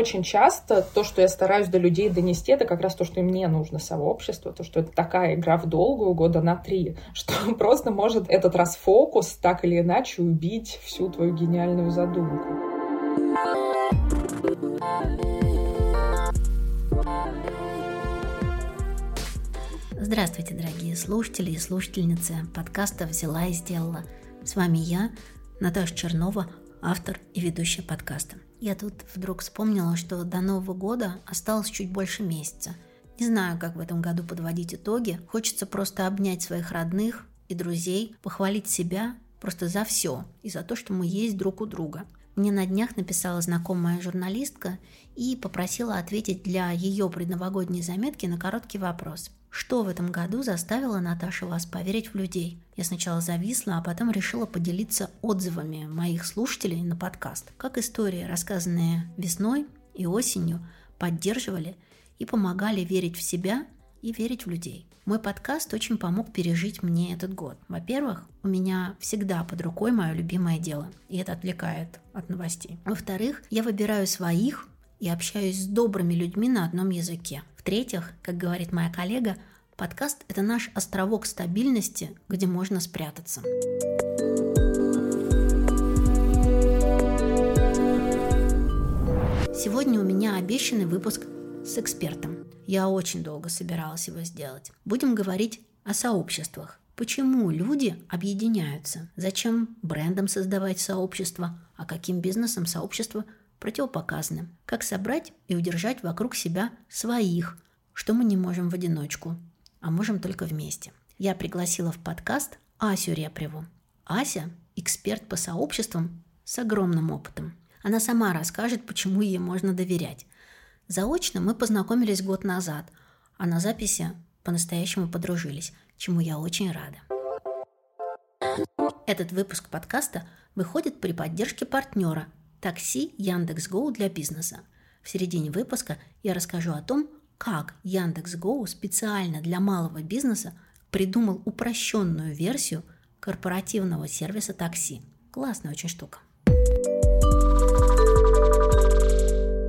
очень часто то, что я стараюсь до людей донести, это как раз то, что им не нужно сообщество, то, что это такая игра в долгую года на три, что просто может этот расфокус так или иначе убить всю твою гениальную задумку. Здравствуйте, дорогие слушатели и слушательницы подкаста «Взяла и сделала». С вами я, Наташа Чернова, автор и ведущая подкаста. Я тут вдруг вспомнила, что до Нового года осталось чуть больше месяца. Не знаю, как в этом году подводить итоги. Хочется просто обнять своих родных и друзей, похвалить себя просто за все и за то, что мы есть друг у друга. Мне на днях написала знакомая журналистка и попросила ответить для ее предновогодней заметки на короткий вопрос. Что в этом году заставило Наташу вас поверить в людей? Я сначала зависла, а потом решила поделиться отзывами моих слушателей на подкаст. Как истории, рассказанные весной и осенью, поддерживали и помогали верить в себя и верить в людей. Мой подкаст очень помог пережить мне этот год. Во-первых, у меня всегда под рукой мое любимое дело, и это отвлекает от новостей. Во-вторых, я выбираю своих и общаюсь с добрыми людьми на одном языке. В-третьих, как говорит моя коллега, подкаст – это наш островок стабильности, где можно спрятаться. Сегодня у меня обещанный выпуск с экспертом. Я очень долго собиралась его сделать. Будем говорить о сообществах. Почему люди объединяются? Зачем брендам создавать сообщество? А каким бизнесом сообщество противопоказаны. Как собрать и удержать вокруг себя своих, что мы не можем в одиночку, а можем только вместе. Я пригласила в подкаст Асю Репреву. Ася – эксперт по сообществам с огромным опытом. Она сама расскажет, почему ей можно доверять. Заочно мы познакомились год назад, а на записи по-настоящему подружились, чему я очень рада. Этот выпуск подкаста выходит при поддержке партнера Такси Яндекс.Гоу для бизнеса. В середине выпуска я расскажу о том, как Яндекс.Гоу специально для малого бизнеса придумал упрощенную версию корпоративного сервиса такси. Классная очень штука.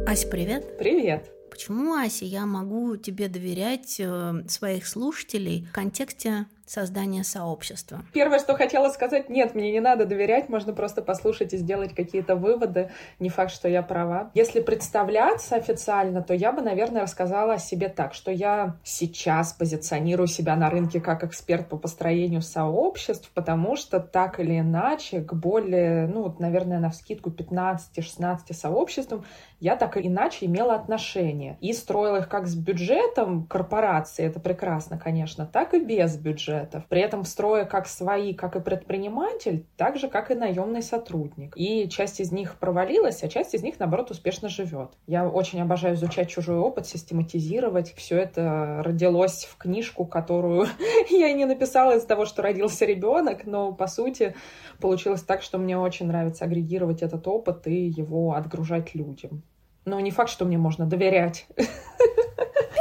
Ася, привет. Привет. Почему, Ася, я могу тебе доверять э, своих слушателей в контексте создания сообщества? Первое, что хотела сказать, нет, мне не надо доверять, можно просто послушать и сделать какие-то выводы. Не факт, что я права. Если представляться официально, то я бы, наверное, рассказала о себе так, что я сейчас позиционирую себя на рынке как эксперт по построению сообществ, потому что так или иначе к более, ну, наверное, на вскидку 15-16 сообществам я так или иначе имела отношение. И строила их как с бюджетом корпорации, это прекрасно, конечно, так и без бюджетов. При этом строя как свои, как и предприниматель, так же, как и наемный сотрудник. И часть из них провалилась, а часть из них, наоборот, успешно живет. Я очень обожаю изучать чужой опыт, систематизировать. Все это родилось в книжку, которую я и не написала из-за того, что родился ребенок, но, по сути, получилось так, что мне очень нравится агрегировать этот опыт и его отгружать людям. Но не факт, что мне можно доверять.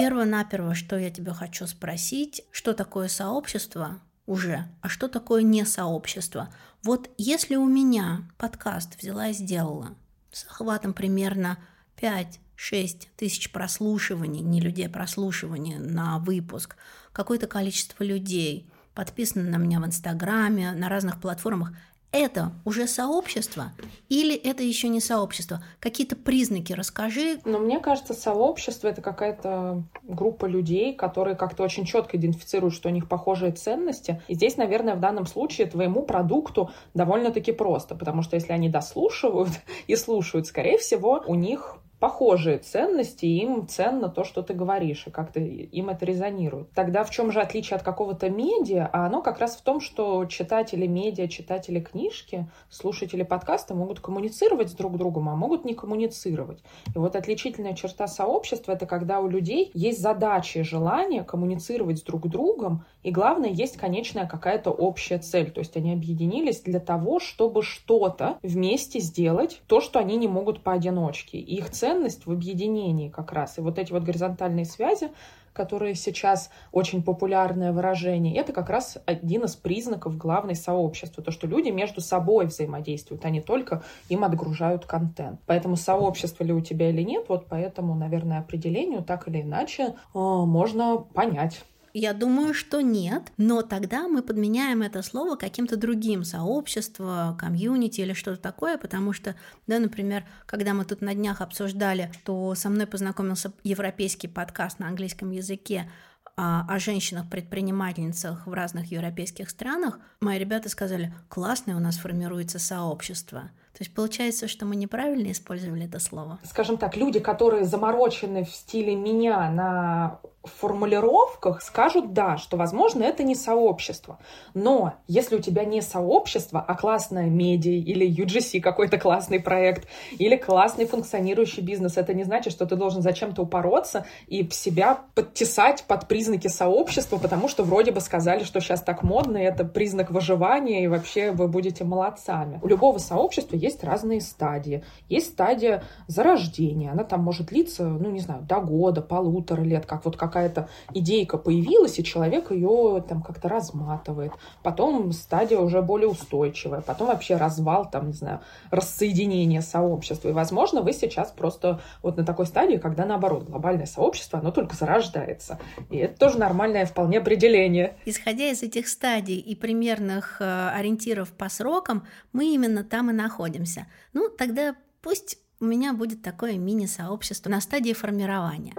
Перво-наперво, что я тебя хочу спросить, что такое сообщество уже, а что такое не сообщество? Вот если у меня подкаст взяла и сделала с охватом примерно 5-6 тысяч прослушиваний, не людей, а прослушиваний на выпуск, какое-то количество людей подписано на меня в Инстаграме, на разных платформах – это уже сообщество или это еще не сообщество? Какие-то признаки расскажи. Но мне кажется, сообщество это какая-то группа людей, которые как-то очень четко идентифицируют, что у них похожие ценности. И здесь, наверное, в данном случае твоему продукту довольно-таки просто, потому что если они дослушивают и слушают, скорее всего, у них похожие ценности, и им ценно то, что ты говоришь, и как-то им это резонирует. Тогда в чем же отличие от какого-то медиа? А оно как раз в том, что читатели медиа, читатели книжки, слушатели подкаста могут коммуницировать с друг другом, а могут не коммуницировать. И вот отличительная черта сообщества — это когда у людей есть задачи и желание коммуницировать с друг другом, и главное, есть конечная какая-то общая цель. То есть они объединились для того, чтобы что-то вместе сделать, то, что они не могут поодиночке. И их ценность в объединении как раз. И вот эти вот горизонтальные связи, которые сейчас очень популярное выражение, это как раз один из признаков главной сообщества. То, что люди между собой взаимодействуют, а не только им отгружают контент. Поэтому сообщество ли у тебя или нет, вот поэтому, наверное, определению так или иначе э, можно понять. Я думаю, что нет, но тогда мы подменяем это слово каким-то другим сообщество, комьюнити или что-то такое, потому что, да, например, когда мы тут на днях обсуждали, то со мной познакомился европейский подкаст на английском языке о, о женщинах-предпринимательницах в разных европейских странах, мои ребята сказали, классное у нас формируется сообщество. То есть получается, что мы неправильно использовали это слово. Скажем так, люди, которые заморочены в стиле меня на формулировках скажут да, что, возможно, это не сообщество. Но если у тебя не сообщество, а классная медиа или UGC какой-то классный проект, или классный функционирующий бизнес, это не значит, что ты должен зачем-то упороться и себя подтесать под признаки сообщества, потому что вроде бы сказали, что сейчас так модно, и это признак выживания, и вообще вы будете молодцами. У любого сообщества есть разные стадии. Есть стадия зарождения, она там может длиться, ну, не знаю, до года, полутора лет, как вот как какая-то идейка появилась, и человек ее там как-то разматывает. Потом стадия уже более устойчивая, потом вообще развал, там, не знаю, рассоединение сообщества. И, возможно, вы сейчас просто вот на такой стадии, когда, наоборот, глобальное сообщество, оно только зарождается. И это тоже нормальное вполне определение. Исходя из этих стадий и примерных э, ориентиров по срокам, мы именно там и находимся. Ну, тогда пусть у меня будет такое мини-сообщество на стадии формирования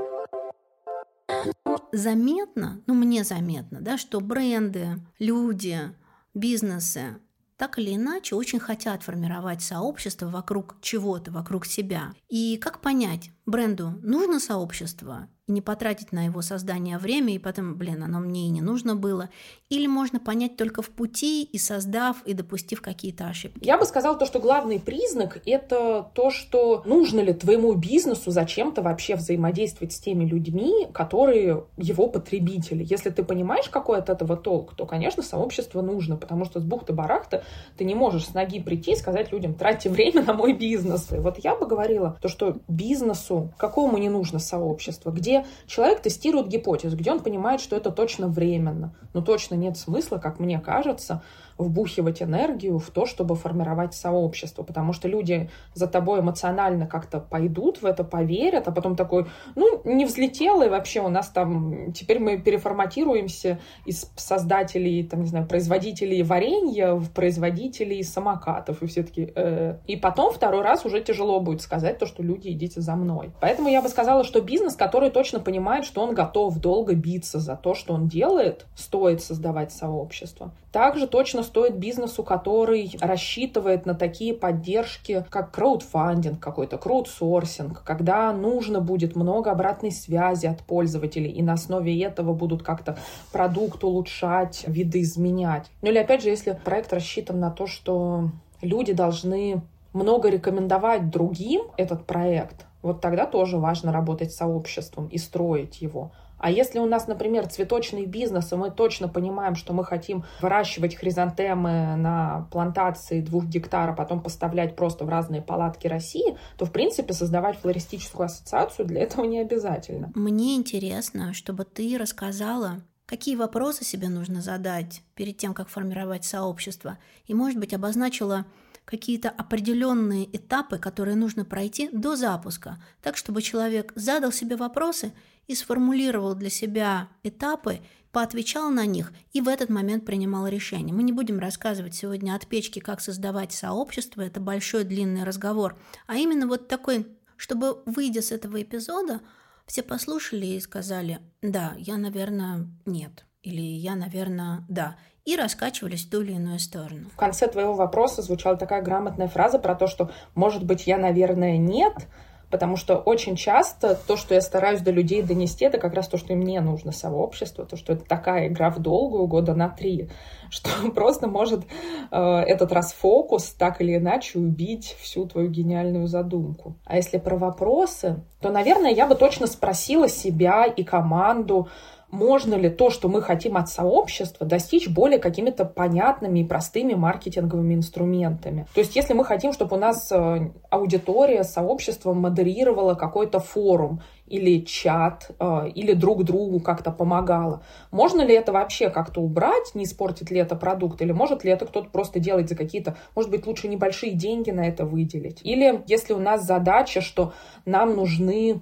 заметно, ну мне заметно, да, что бренды, люди, бизнесы так или иначе очень хотят формировать сообщество вокруг чего-то, вокруг себя. И как понять, бренду нужно сообщество не потратить на его создание время, и потом, блин, оно мне и не нужно было. Или можно понять только в пути и создав, и допустив какие-то ошибки. Я бы сказала то, что главный признак — это то, что нужно ли твоему бизнесу зачем-то вообще взаимодействовать с теми людьми, которые его потребители. Если ты понимаешь, какой от этого толк, то, конечно, сообщество нужно, потому что с бухты-барахта ты не можешь с ноги прийти и сказать людям, тратьте время на мой бизнес. И вот я бы говорила, то, что бизнесу какому не нужно сообщество, где человек тестирует гипотезу, где он понимает, что это точно временно, но точно нет смысла, как мне кажется, вбухивать энергию в то, чтобы формировать сообщество, потому что люди за тобой эмоционально как-то пойдут в это, поверят, а потом такой, ну, не взлетело, и вообще у нас там, теперь мы переформатируемся из создателей, там, не знаю, производителей варенья в производителей самокатов, и все таки э. И потом второй раз уже тяжело будет сказать то, что люди, идите за мной. Поэтому я бы сказала, что бизнес, который точно понимает, что он готов долго биться за то, что он делает, стоит создавать сообщество. Также точно стоит бизнесу, который рассчитывает на такие поддержки, как краудфандинг какой-то, краудсорсинг, когда нужно будет много обратной связи от пользователей, и на основе этого будут как-то продукт улучшать, виды изменять. Ну или опять же, если проект рассчитан на то, что люди должны много рекомендовать другим этот проект, вот тогда тоже важно работать с сообществом и строить его. А если у нас, например, цветочный бизнес, и мы точно понимаем, что мы хотим выращивать хризантемы на плантации двух гектара, потом поставлять просто в разные палатки России, то, в принципе, создавать флористическую ассоциацию для этого не обязательно. Мне интересно, чтобы ты рассказала, какие вопросы себе нужно задать перед тем, как формировать сообщество, и, может быть, обозначила какие-то определенные этапы, которые нужно пройти до запуска, так чтобы человек задал себе вопросы и сформулировал для себя этапы, поотвечал на них и в этот момент принимал решение. Мы не будем рассказывать сегодня от печки, как создавать сообщество, это большой длинный разговор, а именно вот такой, чтобы, выйдя с этого эпизода, все послушали и сказали, да, я, наверное, нет, или я, наверное, да, и раскачивались в ту или иную сторону. В конце твоего вопроса звучала такая грамотная фраза про то, что, может быть, я, наверное, нет, потому что очень часто то, что я стараюсь до людей донести, это как раз то, что им не нужно сообщество, то, что это такая игра в долгую года на три, что просто может э, этот расфокус так или иначе убить всю твою гениальную задумку. А если про вопросы, то, наверное, я бы точно спросила себя и команду, можно ли то, что мы хотим от сообщества, достичь более какими-то понятными и простыми маркетинговыми инструментами. То есть если мы хотим, чтобы у нас э, аудитория, сообщество модерировало какой-то форум, или чат, э, или друг другу как-то помогало. Можно ли это вообще как-то убрать, не испортит ли это продукт, или может ли это кто-то просто делать за какие-то, может быть, лучше небольшие деньги на это выделить? Или если у нас задача, что нам нужны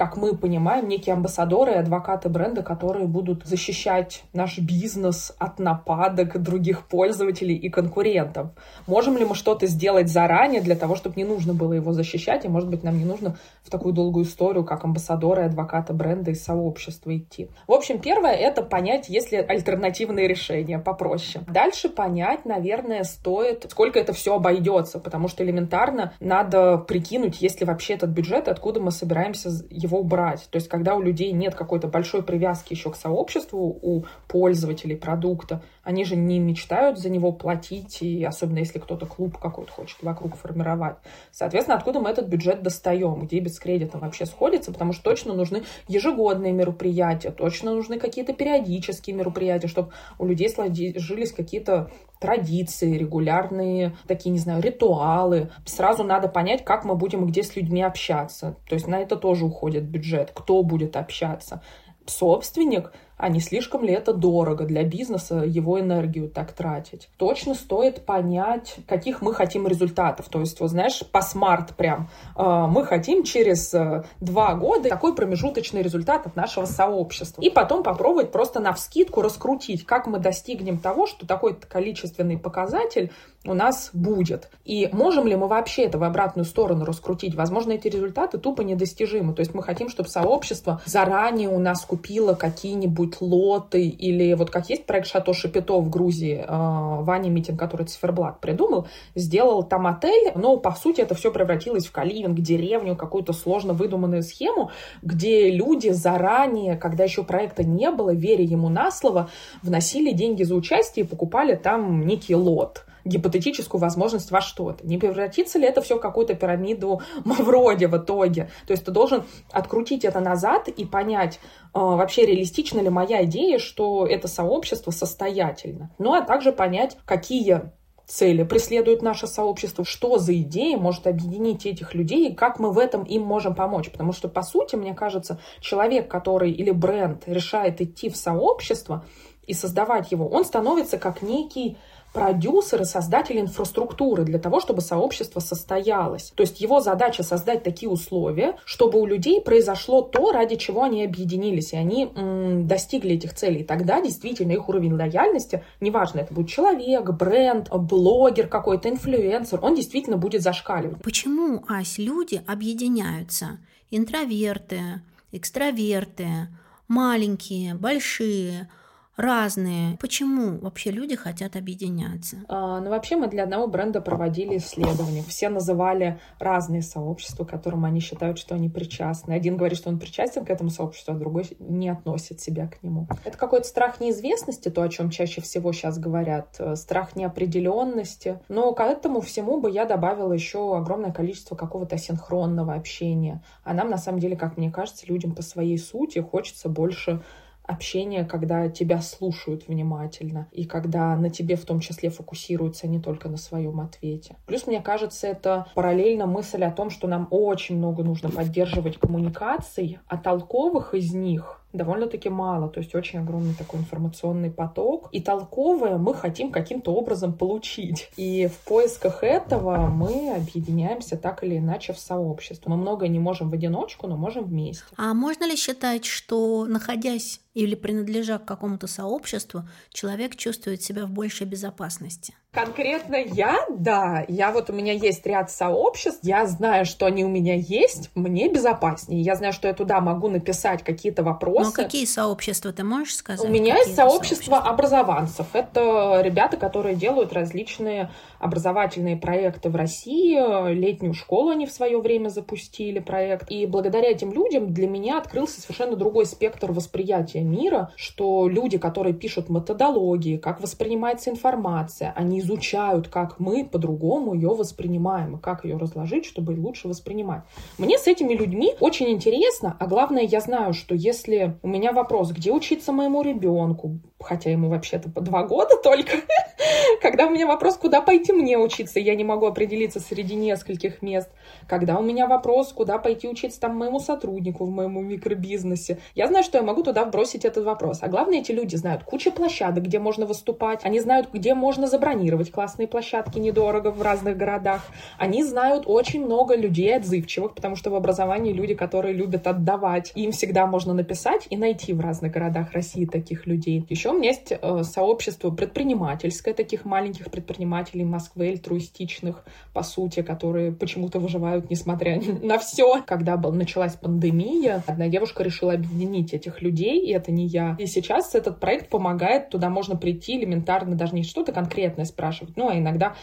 как мы понимаем, некие амбассадоры и адвокаты бренда, которые будут защищать наш бизнес от нападок других пользователей и конкурентов. Можем ли мы что-то сделать заранее для того, чтобы не нужно было его защищать, и, может быть, нам не нужно в такую долгую историю, как амбассадоры и адвокаты бренда и сообщества идти. В общем, первое — это понять, есть ли альтернативные решения попроще. Дальше понять, наверное, стоит, сколько это все обойдется, потому что элементарно надо прикинуть, есть ли вообще этот бюджет, откуда мы собираемся его его убрать. То есть, когда у людей нет какой-то большой привязки еще к сообществу, у пользователей продукта, они же не мечтают за него платить, и особенно если кто-то клуб какой-то хочет вокруг формировать. Соответственно, откуда мы этот бюджет достаем, где без кредита вообще сходится, потому что точно нужны ежегодные мероприятия, точно нужны какие-то периодические мероприятия, чтобы у людей сложились какие-то традиции, регулярные такие, не знаю, ритуалы. Сразу надо понять, как мы будем где с людьми общаться. То есть на это тоже уходит бюджет, кто будет общаться. Собственник а не слишком ли это дорого для бизнеса его энергию так тратить. Точно стоит понять, каких мы хотим результатов. То есть, вот знаешь, по смарт прям. Э, мы хотим через э, два года такой промежуточный результат от нашего сообщества. И потом попробовать просто на вскидку раскрутить, как мы достигнем того, что такой количественный показатель у нас будет. И можем ли мы вообще это в обратную сторону раскрутить? Возможно, эти результаты тупо недостижимы. То есть мы хотим, чтобы сообщество заранее у нас купило какие-нибудь делают лоты, или вот как есть проект Шато Шапито в Грузии, э, Ваня Митин, который Циферблат придумал, сделал там отель, но по сути это все превратилось в каливинг, деревню, какую-то сложно выдуманную схему, где люди заранее, когда еще проекта не было, веря ему на слово, вносили деньги за участие и покупали там некий лот гипотетическую возможность во что-то. Не превратится ли это все в какую-то пирамиду Мавроди в итоге? То есть ты должен открутить это назад и понять, э, вообще реалистична ли моя идея, что это сообщество состоятельно. Ну, а также понять, какие цели преследует наше сообщество, что за идея может объединить этих людей и как мы в этом им можем помочь. Потому что, по сути, мне кажется, человек, который или бренд решает идти в сообщество и создавать его, он становится как некий продюсер и создатель инфраструктуры для того, чтобы сообщество состоялось. То есть его задача создать такие условия, чтобы у людей произошло то, ради чего они объединились, и они м, достигли этих целей. Тогда действительно их уровень лояльности, неважно, это будет человек, бренд, блогер какой-то, инфлюенсер, он действительно будет зашкаливать. Почему, Ась, люди объединяются? Интроверты, экстраверты, маленькие, большие – разные. Почему вообще люди хотят объединяться? А, ну, вообще мы для одного бренда проводили исследования. Все называли разные сообщества, которым они считают, что они причастны. Один говорит, что он причастен к этому сообществу, а другой не относит себя к нему. Это какой-то страх неизвестности, то, о чем чаще всего сейчас говорят, э, страх неопределенности. Но к этому всему бы я добавила еще огромное количество какого-то синхронного общения. А нам, на самом деле, как мне кажется, людям по своей сути хочется больше общение, когда тебя слушают внимательно, и когда на тебе в том числе фокусируются не только на своем ответе. Плюс, мне кажется, это параллельно мысль о том, что нам очень много нужно поддерживать коммуникаций, а толковых из них довольно-таки мало, то есть очень огромный такой информационный поток. И толковое мы хотим каким-то образом получить. И в поисках этого мы объединяемся так или иначе в сообщество. Мы многое не можем в одиночку, но можем вместе. А можно ли считать, что находясь или принадлежа к какому-то сообществу, человек чувствует себя в большей безопасности? Конкретно я, да, я вот у меня есть ряд сообществ, я знаю, что они у меня есть, мне безопаснее. Я знаю, что я туда могу написать какие-то вопросы. Ну, какие сообщества ты можешь сказать? У меня есть сообщество сообщества? образованцев. Это ребята, которые делают различные образовательные проекты в России. Летнюю школу они в свое время запустили проект. И благодаря этим людям для меня открылся совершенно другой спектр восприятия мира, что люди, которые пишут методологии, как воспринимается информация, они изучают, как мы по-другому ее воспринимаем, и как ее разложить, чтобы лучше воспринимать. Мне с этими людьми очень интересно, а главное, я знаю, что если у меня вопрос, где учиться моему ребенку, хотя ему вообще-то по два года только, когда у меня вопрос, куда пойти мне учиться, я не могу определиться среди нескольких мест, когда у меня вопрос, куда пойти учиться там моему сотруднику в моем микробизнесе, я знаю, что я могу туда вбросить этот вопрос. А главное, эти люди знают кучу площадок, где можно выступать, они знают, где можно забронировать классные площадки недорого в разных городах, они знают очень много людей отзывчивых, потому что в образовании люди, которые любят отдавать, им всегда можно написать и найти в разных городах России таких людей. Еще у меня есть э, сообщество предпринимательское, таких маленьких предпринимателей Москвы, альтруистичных, по сути, которые почему-то выживают, несмотря на все. Когда был, началась пандемия, одна девушка решила объединить этих людей, и это не я. И сейчас этот проект помогает, туда можно прийти элементарно, даже не что-то конкретное спрашивать, ну, а иногда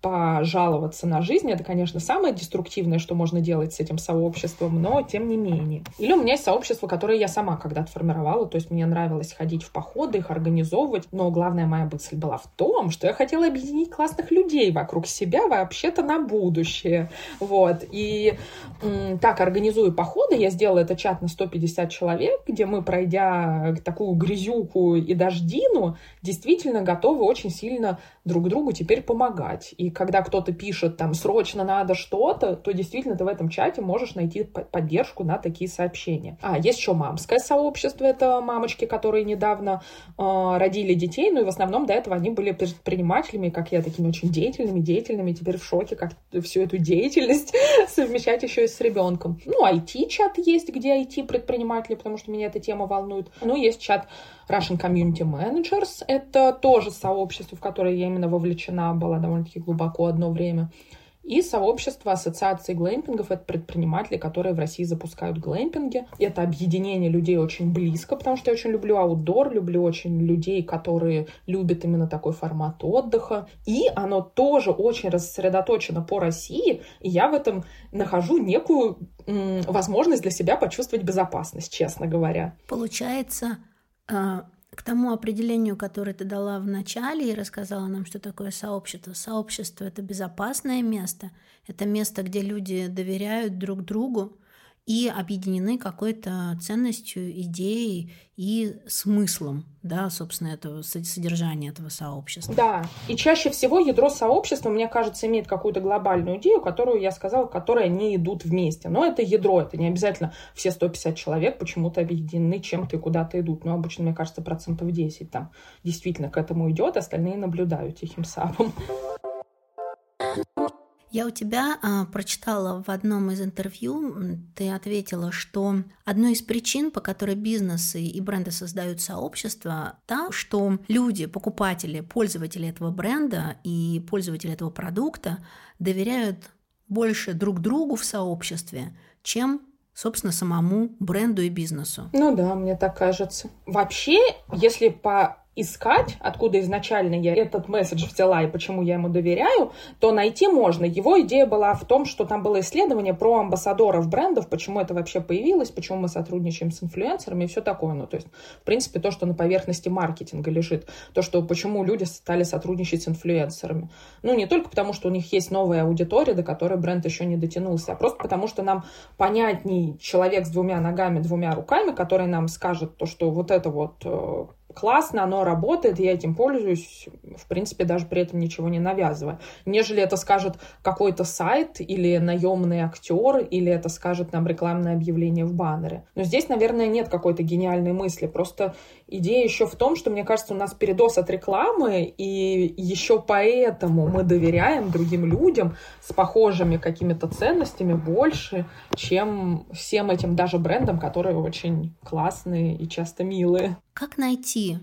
пожаловаться на жизнь. Это, конечно, самое деструктивное, что можно делать с этим сообществом, но тем не менее. Или у меня есть сообщество, которое я сама когда-то формировала, то есть мне нравилось ходить в походы, их организовывать, но главная моя мысль была в том, что я хотела объединить классных людей вокруг себя вообще-то на будущее. Вот. И так, организую походы, я сделала это чат на 150 человек, где мы, пройдя такую грязюку и дождину, действительно готовы очень сильно друг другу теперь помогать. И когда кто-то пишет там «срочно надо что-то», то действительно ты в этом чате можешь найти поддержку на такие сообщения. А, есть еще мамское сообщество, это мамочки, которые недавно э, родили детей, ну и в основном до этого они были предпринимателями, как я, такими очень деятельными, деятельными, теперь в шоке, как всю эту деятельность совмещать еще и с ребенком. Ну, IT-чат есть, где IT-предприниматели, потому что меня эта тема волнует. Ну, есть чат Russian Community Managers. Это тоже сообщество, в которое я именно вовлечена была довольно-таки глубоко одно время. И сообщество ассоциации глэмпингов — это предприниматели, которые в России запускают глэмпинги. Это объединение людей очень близко, потому что я очень люблю аутдор, люблю очень людей, которые любят именно такой формат отдыха. И оно тоже очень рассредоточено по России, и я в этом нахожу некую возможность для себя почувствовать безопасность, честно говоря. Получается, к тому определению, которое ты дала в начале и рассказала нам, что такое сообщество. Сообщество — это безопасное место, это место, где люди доверяют друг другу, и объединены какой-то ценностью, идеей и смыслом, да, собственно, этого содержания этого сообщества. Да, и чаще всего ядро сообщества, мне кажется, имеет какую-то глобальную идею, которую я сказала, которая не идут вместе. Но это ядро, это не обязательно все 150 человек почему-то объединены чем-то и куда-то идут. Но обычно, мне кажется, процентов 10 там действительно к этому идет, остальные наблюдают тихим сапом. Я у тебя а, прочитала в одном из интервью, ты ответила, что одной из причин, по которой бизнесы и бренды создают сообщество, та, что люди, покупатели, пользователи этого бренда и пользователи этого продукта доверяют больше друг другу в сообществе, чем собственно, самому бренду и бизнесу. Ну да, мне так кажется. Вообще, если по искать, откуда изначально я этот месседж взяла и почему я ему доверяю, то найти можно. Его идея была в том, что там было исследование про амбассадоров брендов, почему это вообще появилось, почему мы сотрудничаем с инфлюенсерами и все такое. Ну, то есть, в принципе, то, что на поверхности маркетинга лежит, то, что почему люди стали сотрудничать с инфлюенсерами. Ну, не только потому, что у них есть новая аудитория, до которой бренд еще не дотянулся, а просто потому, что нам понятней человек с двумя ногами, двумя руками, который нам скажет то, что вот это вот э, классно, оно работает, я этим пользуюсь, в принципе, даже при этом ничего не навязывая. Нежели это скажет какой-то сайт или наемный актер, или это скажет нам рекламное объявление в баннере. Но здесь, наверное, нет какой-то гениальной мысли. Просто идея еще в том, что, мне кажется, у нас передос от рекламы, и еще поэтому мы доверяем другим людям с похожими какими-то ценностями больше, чем всем этим даже брендам, которые очень классные и часто милые. Как найти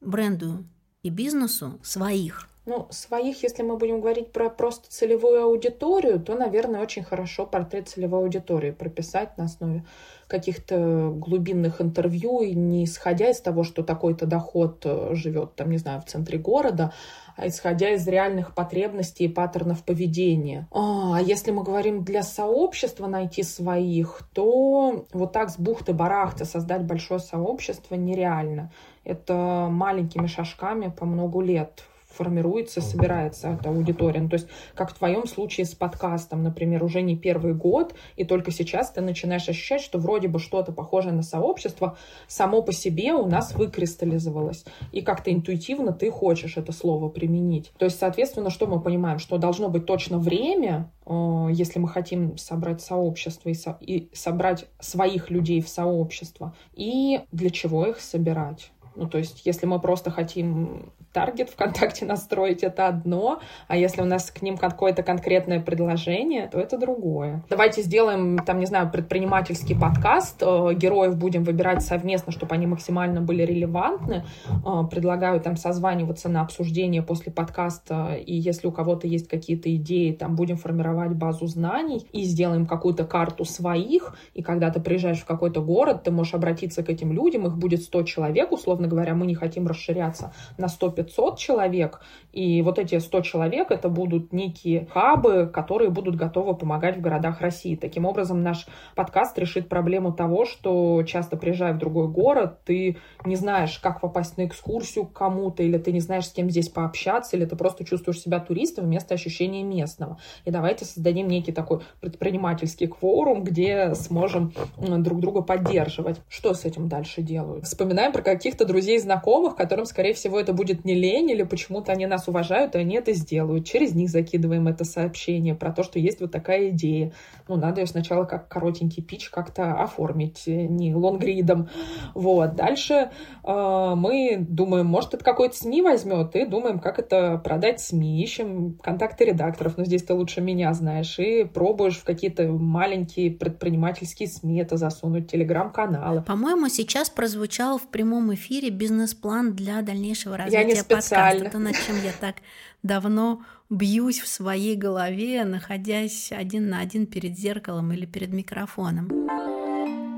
бренду и бизнесу своих? Ну, своих, если мы будем говорить про просто целевую аудиторию, то, наверное, очень хорошо портрет целевой аудитории прописать на основе каких-то глубинных интервью, и не исходя из того, что такой-то доход э, живет, там, не знаю, в центре города, а исходя из реальных потребностей и паттернов поведения. А, а если мы говорим для сообщества найти своих, то вот так с бухты-барахты создать большое сообщество нереально. Это маленькими шажками по многу лет формируется, собирается эта аудитория. Ну, то есть, как в твоем случае с подкастом, например, уже не первый год, и только сейчас ты начинаешь ощущать, что вроде бы что-то похожее на сообщество само по себе у нас выкристаллизовалось. И как-то интуитивно ты хочешь это слово применить. То есть, соответственно, что мы понимаем? Что должно быть точно время, э, если мы хотим собрать сообщество и, со и собрать своих людей в сообщество, и для чего их собирать. Ну, то есть, если мы просто хотим таргет ВКонтакте настроить, это одно, а если у нас к ним какое-то конкретное предложение, то это другое. Давайте сделаем, там, не знаю, предпринимательский подкаст, э, героев будем выбирать совместно, чтобы они максимально были релевантны. Э, предлагаю там созваниваться на обсуждение после подкаста, и если у кого-то есть какие-то идеи, там будем формировать базу знаний и сделаем какую-то карту своих, и когда ты приезжаешь в какой-то город, ты можешь обратиться к этим людям, их будет 100 человек, условно говоря, мы не хотим расширяться на 100 500 человек, и вот эти 100 человек это будут некие хабы, которые будут готовы помогать в городах России. Таким образом, наш подкаст решит проблему того, что часто приезжая в другой город, ты не знаешь, как попасть на экскурсию к кому-то, или ты не знаешь, с кем здесь пообщаться, или ты просто чувствуешь себя туристом вместо ощущения местного. И давайте создадим некий такой предпринимательский кворум, где сможем друг друга поддерживать. Что с этим дальше делают? Вспоминаем про каких-то друзей знакомых, которым, скорее всего, это будет не лень, или почему-то они нас уважают, и они это сделают. Через них закидываем это сообщение про то, что есть вот такая идея. Ну, надо ее сначала как коротенький пич как-то оформить, э, не лонгридом. Вот. Дальше э, мы думаем, может, это какой-то СМИ возьмет, и думаем, как это продать СМИ. Ищем контакты редакторов, но здесь ты лучше меня знаешь, и пробуешь в какие-то маленькие предпринимательские СМИ это засунуть, телеграм-каналы. По-моему, сейчас прозвучал в прямом эфире бизнес-план для дальнейшего развития специально. подкаст. То, над чем я так давно бьюсь в своей голове, находясь один на один перед зеркалом или перед микрофоном.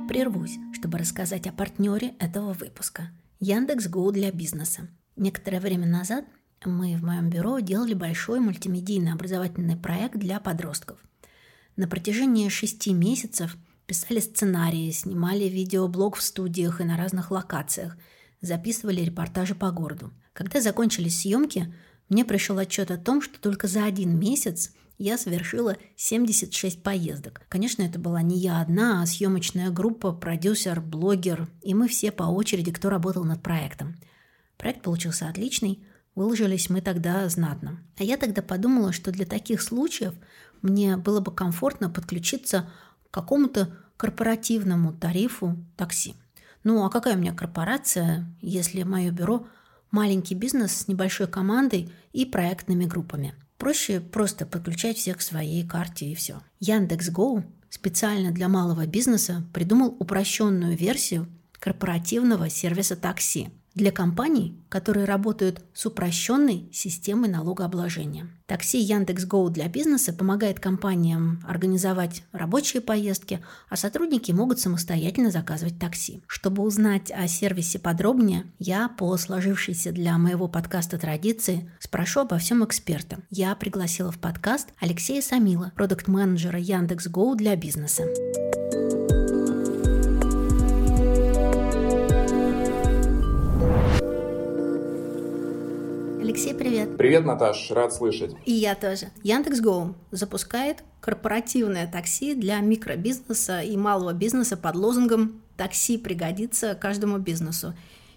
Прервусь, чтобы рассказать о партнере этого выпуска. Яндекс.Го для бизнеса. Некоторое время назад мы в моем бюро делали большой мультимедийный образовательный проект для подростков. На протяжении шести месяцев писали сценарии, снимали видеоблог в студиях и на разных локациях, записывали репортажи по городу – когда закончились съемки, мне пришел отчет о том, что только за один месяц я совершила 76 поездок. Конечно, это была не я одна, а съемочная группа, продюсер, блогер, и мы все по очереди, кто работал над проектом. Проект получился отличный, выложились мы тогда знатно. А я тогда подумала, что для таких случаев мне было бы комфортно подключиться к какому-то корпоративному тарифу такси. Ну а какая у меня корпорация, если мое бюро – маленький бизнес с небольшой командой и проектными группами. Проще просто подключать всех к своей карте и все. Яндекс.Гоу специально для малого бизнеса придумал упрощенную версию корпоративного сервиса такси – для компаний, которые работают с упрощенной системой налогообложения. Такси Яндекс.Гоу для бизнеса помогает компаниям организовать рабочие поездки, а сотрудники могут самостоятельно заказывать такси. Чтобы узнать о сервисе подробнее, я по сложившейся для моего подкаста традиции спрошу обо всем эксперта. Я пригласила в подкаст Алексея Самила, продукт-менеджера Яндекс.Гоу для бизнеса. Алексей, привет. Привет, Наташ, рад слышать. И я тоже. Яндекс.Гоу запускает корпоративное такси для микробизнеса и малого бизнеса под лозунгом «Такси пригодится каждому бизнесу».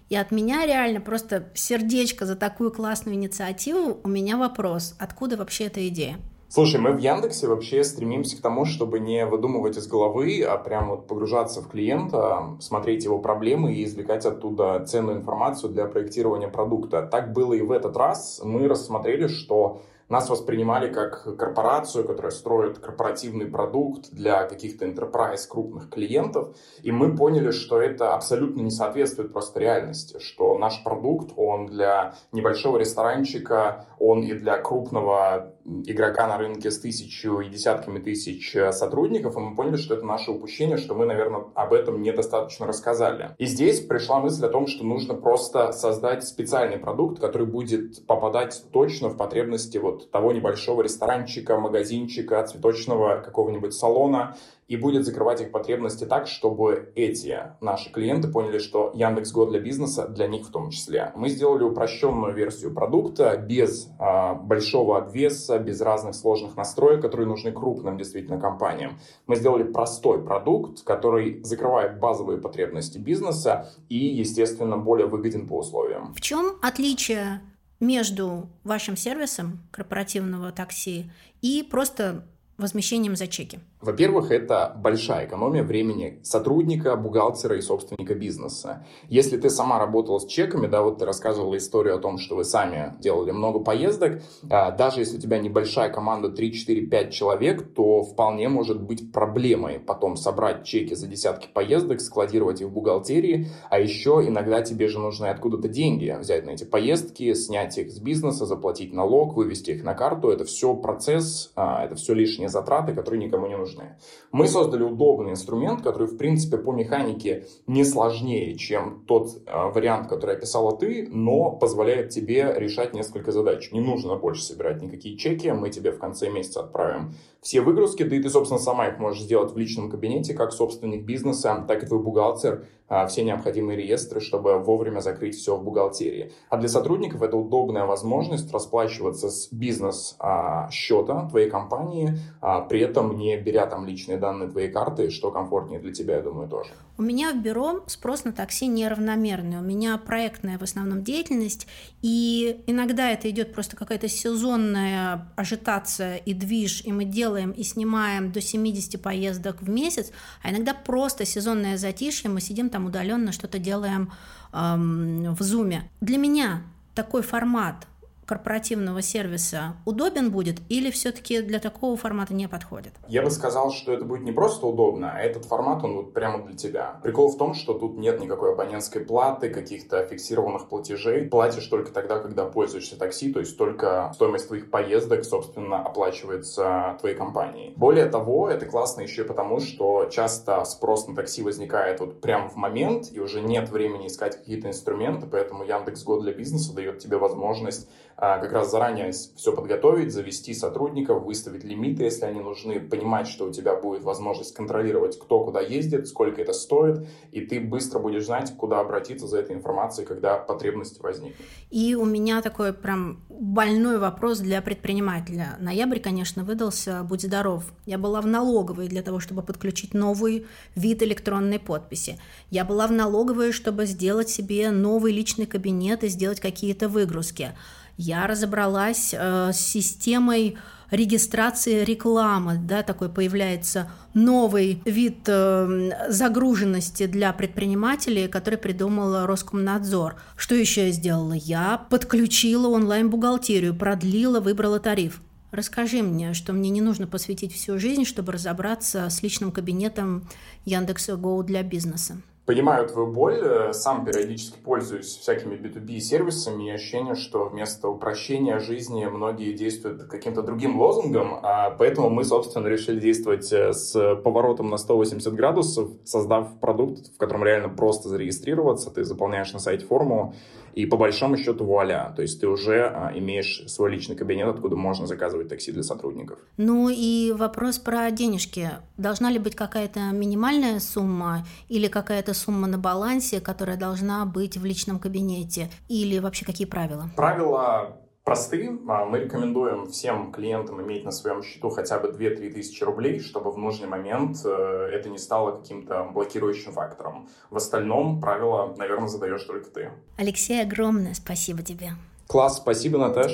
И от меня реально просто сердечко за такую классную инициативу. У меня вопрос, откуда вообще эта идея? Слушай, мы в Яндексе вообще стремимся к тому, чтобы не выдумывать из головы, а прям вот погружаться в клиента, смотреть его проблемы и извлекать оттуда ценную информацию для проектирования продукта. Так было и в этот раз. Мы рассмотрели, что нас воспринимали как корпорацию, которая строит корпоративный продукт для каких-то enterprise крупных клиентов. И мы поняли, что это абсолютно не соответствует просто реальности, что наш продукт, он для небольшого ресторанчика, он и для крупного игрока на рынке с тысячу и десятками тысяч э, сотрудников, и мы поняли, что это наше упущение, что мы, наверное, об этом недостаточно рассказали. И здесь пришла мысль о том, что нужно просто создать специальный продукт, который будет попадать точно в потребности вот того небольшого ресторанчика, магазинчика, цветочного какого-нибудь салона, и будет закрывать их потребности так, чтобы эти наши клиенты поняли, что Яндекс Го для бизнеса для них в том числе. Мы сделали упрощенную версию продукта без а, большого обвеса, без разных сложных настроек, которые нужны крупным действительно компаниям. Мы сделали простой продукт, который закрывает базовые потребности бизнеса и, естественно, более выгоден по условиям. В чем отличие между вашим сервисом корпоративного такси и просто возмещением за чеки? Во-первых, это большая экономия времени сотрудника, бухгалтера и собственника бизнеса. Если ты сама работала с чеками, да, вот ты рассказывала историю о том, что вы сами делали много поездок, а, даже если у тебя небольшая команда 3, 4, 5 человек, то вполне может быть проблемой потом собрать чеки за десятки поездок, складировать их в бухгалтерии, а еще иногда тебе же нужны откуда-то деньги взять на эти поездки, снять их с бизнеса, заплатить налог, вывести их на карту. Это все процесс, а, это все лишние затраты, которые никому не нужны нужны. Мы создали удобный инструмент, который, в принципе, по механике не сложнее, чем тот э, вариант, который описала ты, но позволяет тебе решать несколько задач. Не нужно больше собирать никакие чеки, мы тебе в конце месяца отправим все выгрузки, да и ты, собственно, сама их можешь сделать в личном кабинете, как собственник бизнеса, так и твой бухгалтер, а, все необходимые реестры, чтобы вовремя закрыть все в бухгалтерии. А для сотрудников это удобная возможность расплачиваться с бизнес-счета твоей компании, а, при этом не беря там личные данные твоей карты, что комфортнее для тебя, я думаю, тоже. У меня в бюро спрос на такси неравномерный. У меня проектная в основном деятельность, и иногда это идет просто какая-то сезонная ажитация и движ, и мы делаем и снимаем до 70 поездок в месяц, а иногда просто сезонное затишье, мы сидим там удаленно, что-то делаем эм, в зуме. Для меня такой формат корпоративного сервиса удобен будет или все-таки для такого формата не подходит? Я бы сказал, что это будет не просто удобно, а этот формат, он вот прямо для тебя. Прикол в том, что тут нет никакой абонентской платы, каких-то фиксированных платежей. Платишь только тогда, когда пользуешься такси, то есть только стоимость твоих поездок, собственно, оплачивается твоей компанией. Более того, это классно еще потому, что часто спрос на такси возникает вот прямо в момент, и уже нет времени искать какие-то инструменты, поэтому Яндекс.Го для бизнеса дает тебе возможность как раз заранее все подготовить, завести сотрудников, выставить лимиты, если они нужны, понимать, что у тебя будет возможность контролировать, кто куда ездит, сколько это стоит, и ты быстро будешь знать, куда обратиться за этой информацией, когда потребности возникнут. И у меня такой прям больной вопрос для предпринимателя. Ноябрь, конечно, выдался, будь здоров. Я была в налоговой для того, чтобы подключить новый вид электронной подписи. Я была в налоговой, чтобы сделать себе новый личный кабинет и сделать какие-то выгрузки. Я разобралась э, с системой регистрации рекламы, да, такой появляется новый вид э, загруженности для предпринимателей, который придумал Роскомнадзор. Что еще я сделала? Я подключила онлайн-бухгалтерию, продлила, выбрала тариф. Расскажи мне, что мне не нужно посвятить всю жизнь, чтобы разобраться с личным кабинетом Яндекса Go для бизнеса. Понимаю твою боль, э, сам периодически пользуюсь всякими B2B сервисами и ощущение, что вместо упрощения жизни многие действуют каким-то другим лозунгом, а поэтому мы, собственно, решили действовать э, с поворотом на 180 градусов, создав продукт, в котором реально просто зарегистрироваться, ты заполняешь на сайте форму, и по большому счету вуаля, то есть ты уже а, имеешь свой личный кабинет, откуда можно заказывать такси для сотрудников. Ну и вопрос про денежки. Должна ли быть какая-то минимальная сумма или какая-то сумма на балансе, которая должна быть в личном кабинете? Или вообще какие правила? Правила просты. А, мы рекомендуем всем клиентам иметь на своем счету хотя бы 2-3 тысячи рублей, чтобы в нужный момент э, это не стало каким-то блокирующим фактором. В остальном правила, наверное, задаешь только ты. Алексей, огромное спасибо тебе. Класс, спасибо, Наташ.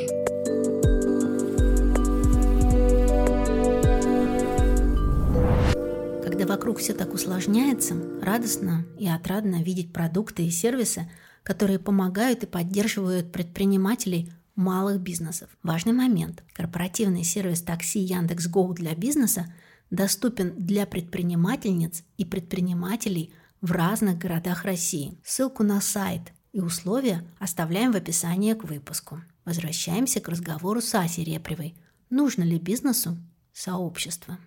Когда вокруг все так усложняется, радостно и отрадно видеть продукты и сервисы, которые помогают и поддерживают предпринимателей – малых бизнесов. Важный момент. Корпоративный сервис такси Яндекс.Го для бизнеса доступен для предпринимательниц и предпринимателей в разных городах России. Ссылку на сайт и условия оставляем в описании к выпуску. Возвращаемся к разговору с Асей Репревой, Нужно ли бизнесу сообщество?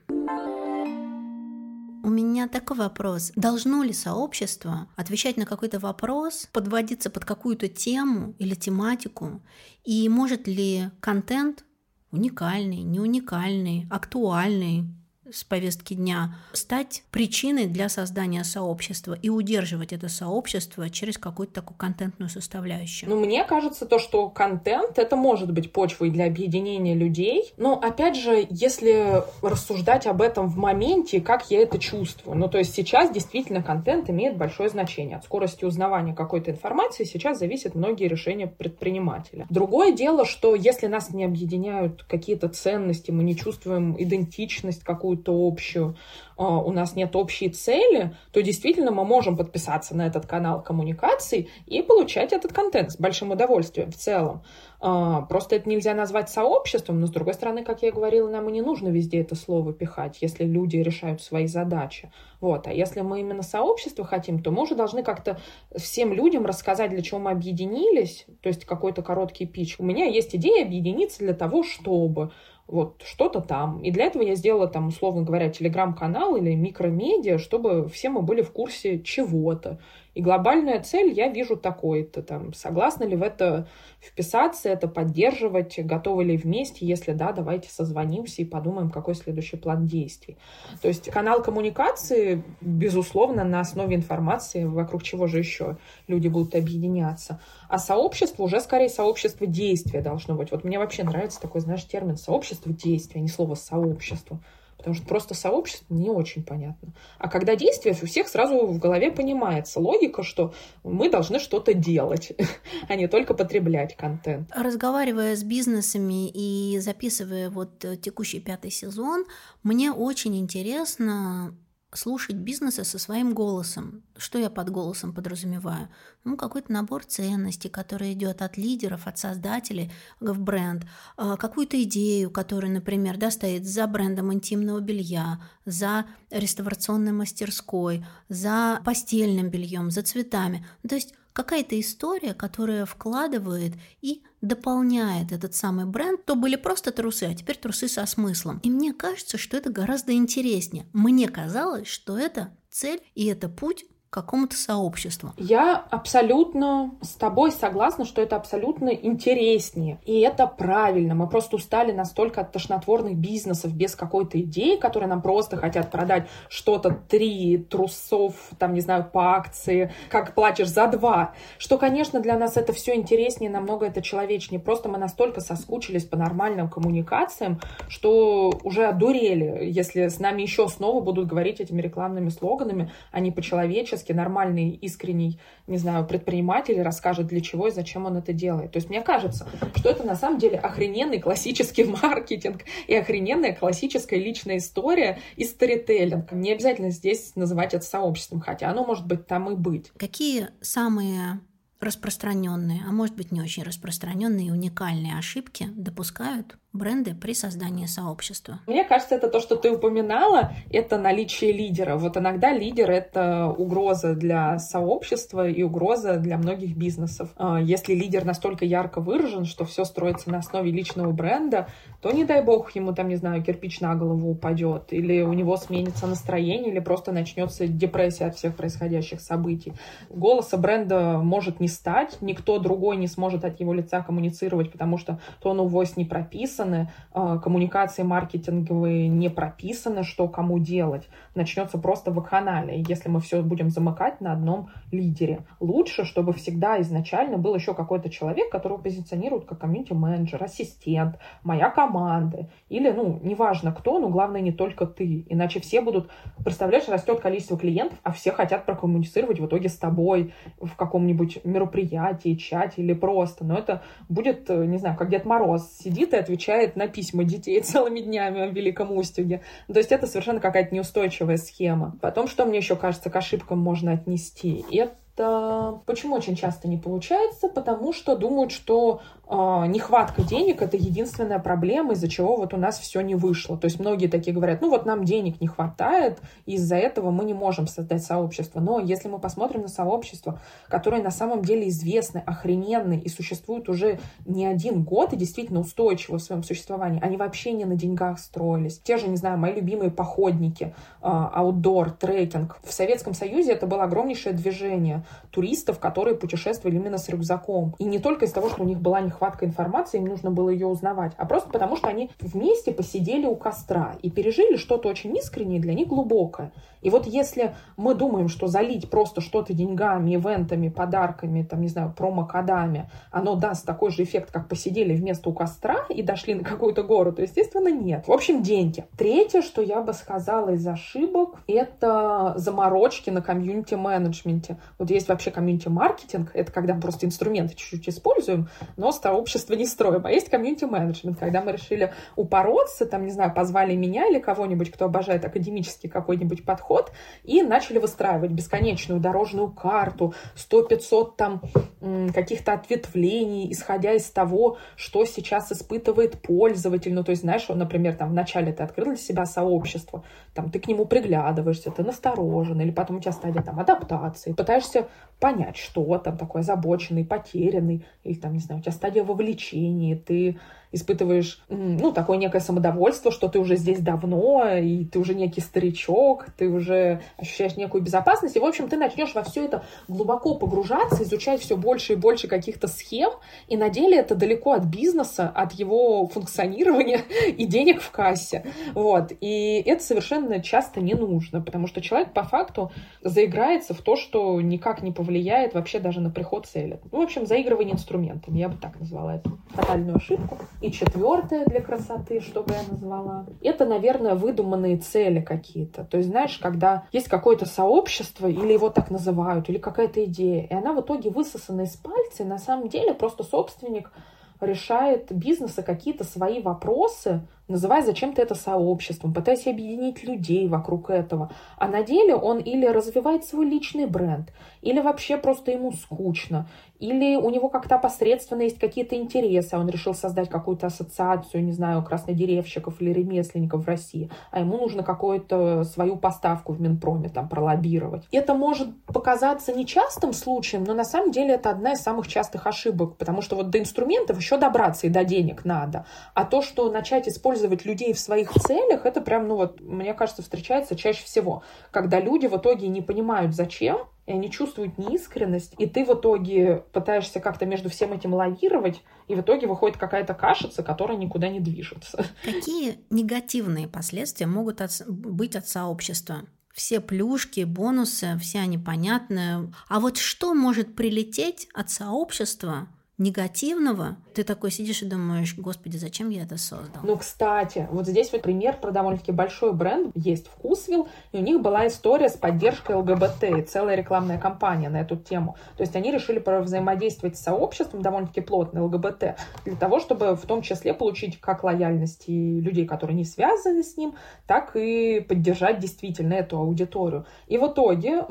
У меня такой вопрос. Должно ли сообщество отвечать на какой-то вопрос, подводиться под какую-то тему или тематику? И может ли контент уникальный, не уникальный, актуальный, с повестки дня, стать причиной для создания сообщества и удерживать это сообщество через какую-то такую контентную составляющую. Ну, мне кажется, то, что контент — это может быть почвой для объединения людей. Но, опять же, если рассуждать об этом в моменте, как я это чувствую. Ну, то есть сейчас действительно контент имеет большое значение. От скорости узнавания какой-то информации сейчас зависят многие решения предпринимателя. Другое дело, что если нас не объединяют какие-то ценности, мы не чувствуем идентичность какую какую-то общую, а, у нас нет общей цели, то действительно мы можем подписаться на этот канал коммуникаций и получать этот контент с большим удовольствием в целом. А, просто это нельзя назвать сообществом, но, с другой стороны, как я говорила, нам и не нужно везде это слово пихать, если люди решают свои задачи. Вот. А если мы именно сообщество хотим, то мы уже должны как-то всем людям рассказать, для чего мы объединились, то есть какой-то короткий пич. У меня есть идея объединиться для того, чтобы вот что-то там. И для этого я сделала там, условно говоря, телеграм-канал или микромедиа, чтобы все мы были в курсе чего-то. И глобальная цель я вижу такой-то. Там, согласны ли в это вписаться, это поддерживать, готовы ли вместе? Если да, давайте созвонимся и подумаем, какой следующий план действий. То есть канал коммуникации, безусловно, на основе информации, вокруг чего же еще люди будут объединяться. А сообщество уже скорее сообщество действия должно быть. Вот мне вообще нравится такой, знаешь, термин сообщество действия, а не слово сообщество потому что просто сообщество не очень понятно. А когда действие, у всех сразу в голове понимается логика, что мы должны что-то делать, а не только потреблять контент. Разговаривая с бизнесами и записывая вот э, текущий пятый сезон, мне очень интересно слушать бизнеса со своим голосом. Что я под голосом подразумеваю? Ну, какой-то набор ценностей, который идет от лидеров, от создателей в бренд, а, какую-то идею, которая, например, да, стоит за брендом интимного белья, за реставрационной мастерской, за постельным бельем, за цветами. То есть какая-то история, которая вкладывает и дополняет этот самый бренд, то были просто трусы, а теперь трусы со смыслом. И мне кажется, что это гораздо интереснее. Мне казалось, что это цель и это путь какому-то сообществу. Я абсолютно с тобой согласна, что это абсолютно интереснее. И это правильно. Мы просто устали настолько от тошнотворных бизнесов без какой-то идеи, которые нам просто хотят продать что-то три трусов, там, не знаю, по акции, как платишь за два. Что, конечно, для нас это все интереснее, намного это человечнее. Просто мы настолько соскучились по нормальным коммуникациям, что уже одурели, если с нами еще снова будут говорить этими рекламными слоганами, а не по-человечески человеческий, нормальный, искренний, не знаю, предприниматель расскажет, для чего и зачем он это делает. То есть мне кажется, что это на самом деле охрененный классический маркетинг и охрененная классическая личная история и сторителлинг. Не обязательно здесь называть это сообществом, хотя оно может быть там и быть. Какие самые распространенные, а может быть не очень распространенные и уникальные ошибки допускают бренды при создании сообщества? Мне кажется, это то, что ты упоминала, это наличие лидера. Вот иногда лидер — это угроза для сообщества и угроза для многих бизнесов. А, если лидер настолько ярко выражен, что все строится на основе личного бренда, то, не дай бог, ему там, не знаю, кирпич на голову упадет, или у него сменится настроение, или просто начнется депрессия от всех происходящих событий. Голоса бренда может не стать, никто другой не сможет от его лица коммуницировать, потому что тон of voice не прописан, прописаны, а, коммуникации маркетинговые не прописаны, что кому делать. Начнется просто вакханалия, если мы все будем замыкать на одном лидере. Лучше, чтобы всегда изначально был еще какой-то человек, которого позиционируют как комьюнити-менеджер, ассистент, моя команда. Или, ну, неважно кто, но главное не только ты. Иначе все будут... Представляешь, растет количество клиентов, а все хотят прокоммуницировать в итоге с тобой в каком-нибудь чате или просто. Но это будет, э, не знаю, как Дед Мороз сидит и отвечает на письма детей целыми днями в Великом Устюге. То есть это совершенно какая-то неустойчивая схема. Потом, что мне еще кажется, к ошибкам можно отнести? Это почему очень часто не получается? Потому что думают, что нехватка денег это единственная проблема, из-за чего вот у нас все не вышло. То есть многие такие говорят, ну вот нам денег не хватает, из-за этого мы не можем создать сообщество. Но если мы посмотрим на сообщество, которое на самом деле известны, охрененные и существуют уже не один год и действительно устойчиво в своем существовании, они вообще не на деньгах строились. Те же, не знаю, мои любимые походники, аутдор, трекинг. В Советском Союзе это было огромнейшее движение туристов, которые путешествовали именно с рюкзаком. И не только из-за того, что у них была нехватка информации, им нужно было ее узнавать, а просто потому, что они вместе посидели у костра и пережили что-то очень искреннее для них глубокое. И вот если мы думаем, что залить просто что-то деньгами, ивентами, подарками, там, не знаю, промокодами, оно даст такой же эффект, как посидели вместо у костра и дошли на какую-то гору, то, естественно, нет. В общем, деньги. Третье, что я бы сказала из ошибок, это заморочки на комьюнити-менеджменте. Вот есть вообще комьюнити-маркетинг, это когда просто инструменты чуть-чуть используем, но сообщество не строим. А есть комьюнити-менеджмент, когда мы решили упороться, там, не знаю, позвали меня или кого-нибудь, кто обожает академический какой-нибудь подход, и начали выстраивать бесконечную дорожную карту, 100-500 там каких-то ответвлений, исходя из того, что сейчас испытывает пользователь. Ну, то есть, знаешь, он, например, там вначале ты открыл для себя сообщество, там ты к нему приглядываешься, ты насторожен, или потом у тебя стадия там адаптации, пытаешься понять, что там такой озабоченный, потерянный, или там, не знаю, у тебя стадия вовлечения, ты испытываешь, ну, такое некое самодовольство, что ты уже здесь давно, и ты уже некий старичок, ты уже ощущаешь некую безопасность, и, в общем, ты начнешь во все это глубоко погружаться, изучать все больше и больше каких-то схем, и на деле это далеко от бизнеса, от его функционирования и денег в кассе, вот, и это совершенно часто не нужно, потому что человек по факту заиграется в то, что никак не повлияет вообще даже на приход цели. Ну, в общем, заигрывание инструментами, я бы так назвала эту фатальную ошибку. И четвертое для красоты, что бы я назвала, это, наверное, выдуманные цели какие-то. То есть, знаешь, когда есть какое-то сообщество, или его так называют, или какая-то идея, и она в итоге высосана из пальца, и на самом деле просто собственник решает бизнеса какие-то свои вопросы, называя зачем-то это сообществом, пытаясь объединить людей вокруг этого. А на деле он или развивает свой личный бренд, или вообще просто ему скучно, или у него как-то посредственно есть какие-то интересы, а он решил создать какую-то ассоциацию, не знаю, краснодеревщиков или ремесленников в России, а ему нужно какую-то свою поставку в Минпроме там пролоббировать. Это может показаться нечастым случаем, но на самом деле это одна из самых частых ошибок, потому что вот до инструментов еще добраться и до денег надо, а то, что начать использовать использовать людей в своих целях, это прям, ну вот, мне кажется, встречается чаще всего, когда люди в итоге не понимают, зачем, и они чувствуют неискренность, и ты в итоге пытаешься как-то между всем этим лавировать, и в итоге выходит какая-то кашица, которая никуда не движется. Какие негативные последствия могут от, быть от сообщества? Все плюшки, бонусы, все они понятны. А вот что может прилететь от сообщества, негативного, ты такой сидишь и думаешь, господи, зачем я это создал? Ну, кстати, вот здесь вот пример про довольно-таки большой бренд. Есть Вкусвилл, и у них была история с поддержкой ЛГБТ, и целая рекламная кампания на эту тему. То есть они решили взаимодействовать с сообществом довольно-таки плотно ЛГБТ, для того, чтобы в том числе получить как лояльность и людей, которые не связаны с ним, так и поддержать действительно эту аудиторию. И в итоге,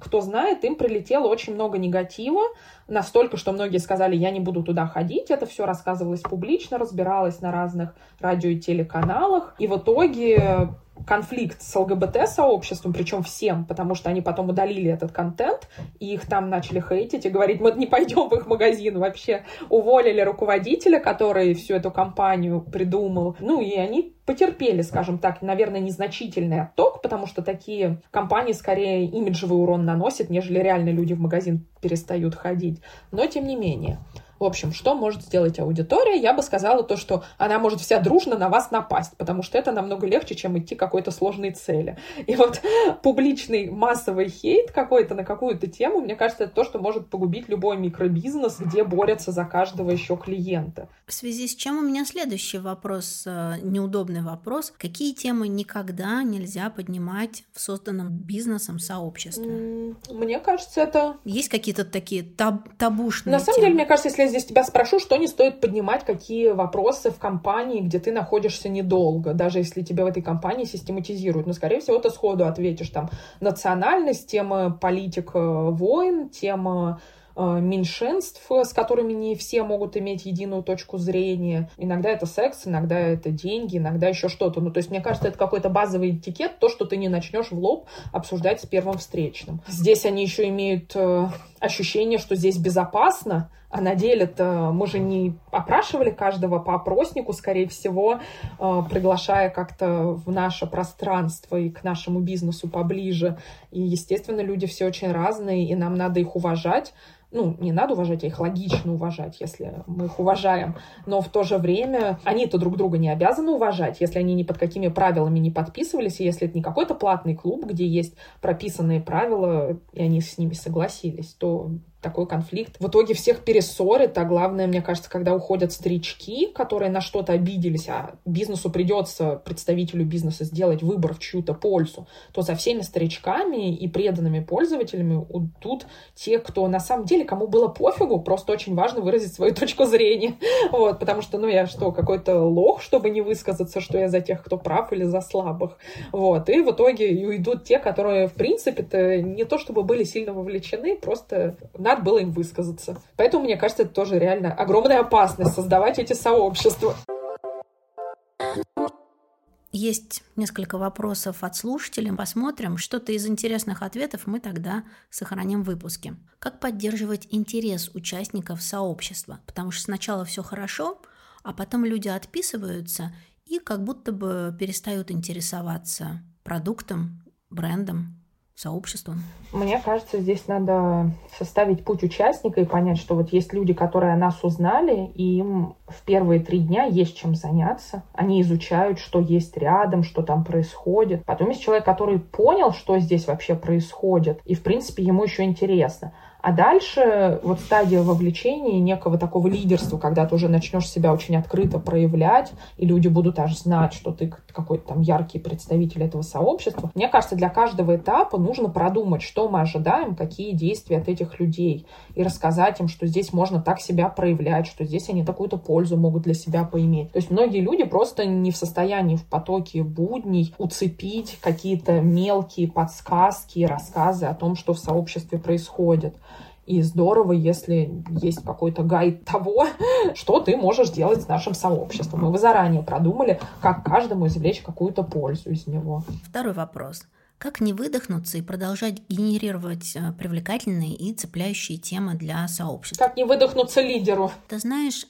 кто знает, им прилетело очень много негатива, настолько, что многие сказали, я не буду туда ходить. Это все рассказывалось публично, разбиралось на разных радио и телеканалах. И в итоге конфликт с ЛГБТ-сообществом, причем всем, потому что они потом удалили этот контент, и их там начали хейтить и говорить, мы не пойдем в их магазин вообще. Уволили руководителя, который всю эту компанию придумал. Ну, и они потерпели, скажем так, наверное, незначительный отток, потому что такие компании скорее имиджевый урон наносят, нежели реально люди в магазин перестают ходить. Но тем не менее. В общем, что может сделать аудитория? Я бы сказала то, что она может вся дружно на вас напасть, потому что это намного легче, чем идти к какой-то сложной цели. И вот публичный массовый хейт какой-то на какую-то тему, мне кажется, это то, что может погубить любой микробизнес, где борются за каждого еще клиента. В связи с чем у меня следующий вопрос, э, неудобный вопрос. Какие темы никогда нельзя поднимать в созданном бизнесом сообществе? Мне кажется, это... Есть какие-то такие таб табушные На самом темы? деле, мне кажется, если здесь тебя спрошу, что не стоит поднимать, какие вопросы в компании, где ты находишься недолго, даже если тебя в этой компании систематизируют. Но, ну, скорее всего, ты сходу ответишь там национальность, тема политика войн, тема э, меньшинств, с которыми не все могут иметь единую точку зрения. Иногда это секс, иногда это деньги, иногда еще что-то. Ну, то есть, мне кажется, это какой-то базовый этикет, то, что ты не начнешь в лоб обсуждать с первым встречным. Здесь они еще имеют э, ощущение, что здесь безопасно, а на деле-то мы же не опрашивали каждого по опроснику, скорее всего, э, приглашая как-то в наше пространство и к нашему бизнесу поближе. И, естественно, люди все очень разные, и нам надо их уважать ну, не надо уважать, а их логично уважать, если мы их уважаем. Но в то же время они-то друг друга не обязаны уважать, если они ни под какими правилами не подписывались, и если это не какой-то платный клуб, где есть прописанные правила, и они с ними согласились, то такой конфликт в итоге всех перессорит, а главное, мне кажется, когда уходят старички, которые на что-то обиделись, а бизнесу придется, представителю бизнеса, сделать выбор в чью-то пользу, то за всеми старичками и преданными пользователями тут те, кто на самом деле, кому было пофигу, просто очень важно выразить свою точку зрения. Вот, потому что, ну, я что, какой-то лох, чтобы не высказаться, что я за тех, кто прав или за слабых. Вот, и в итоге уйдут те, которые, в принципе-то, не то чтобы были сильно вовлечены, просто на надо было им высказаться. Поэтому, мне кажется, это тоже реально огромная опасность создавать эти сообщества. Есть несколько вопросов от слушателей. Посмотрим. Что-то из интересных ответов мы тогда сохраним в выпуске. Как поддерживать интерес участников сообщества? Потому что сначала все хорошо, а потом люди отписываются и как будто бы перестают интересоваться продуктом, брендом, сообществом? Мне кажется, здесь надо составить путь участника и понять, что вот есть люди, которые нас узнали, и им в первые три дня есть чем заняться. Они изучают, что есть рядом, что там происходит. Потом есть человек, который понял, что здесь вообще происходит, и, в принципе, ему еще интересно. А дальше вот стадия вовлечения некого такого лидерства, когда ты уже начнешь себя очень открыто проявлять, и люди будут аж знать, что ты какой-то там яркий представитель этого сообщества. Мне кажется, для каждого этапа нужно продумать, что мы ожидаем, какие действия от этих людей, и рассказать им, что здесь можно так себя проявлять, что здесь они такую-то пользу могут для себя поиметь. То есть многие люди просто не в состоянии в потоке будней уцепить какие-то мелкие подсказки рассказы о том, что в сообществе происходит. И здорово, если есть какой-то гайд того, что ты можешь делать с нашим сообществом. И вы заранее продумали, как каждому извлечь какую-то пользу из него. Второй вопрос. Как не выдохнуться и продолжать генерировать э, привлекательные и цепляющие темы для сообщества? Как не выдохнуться лидеру? Ты знаешь,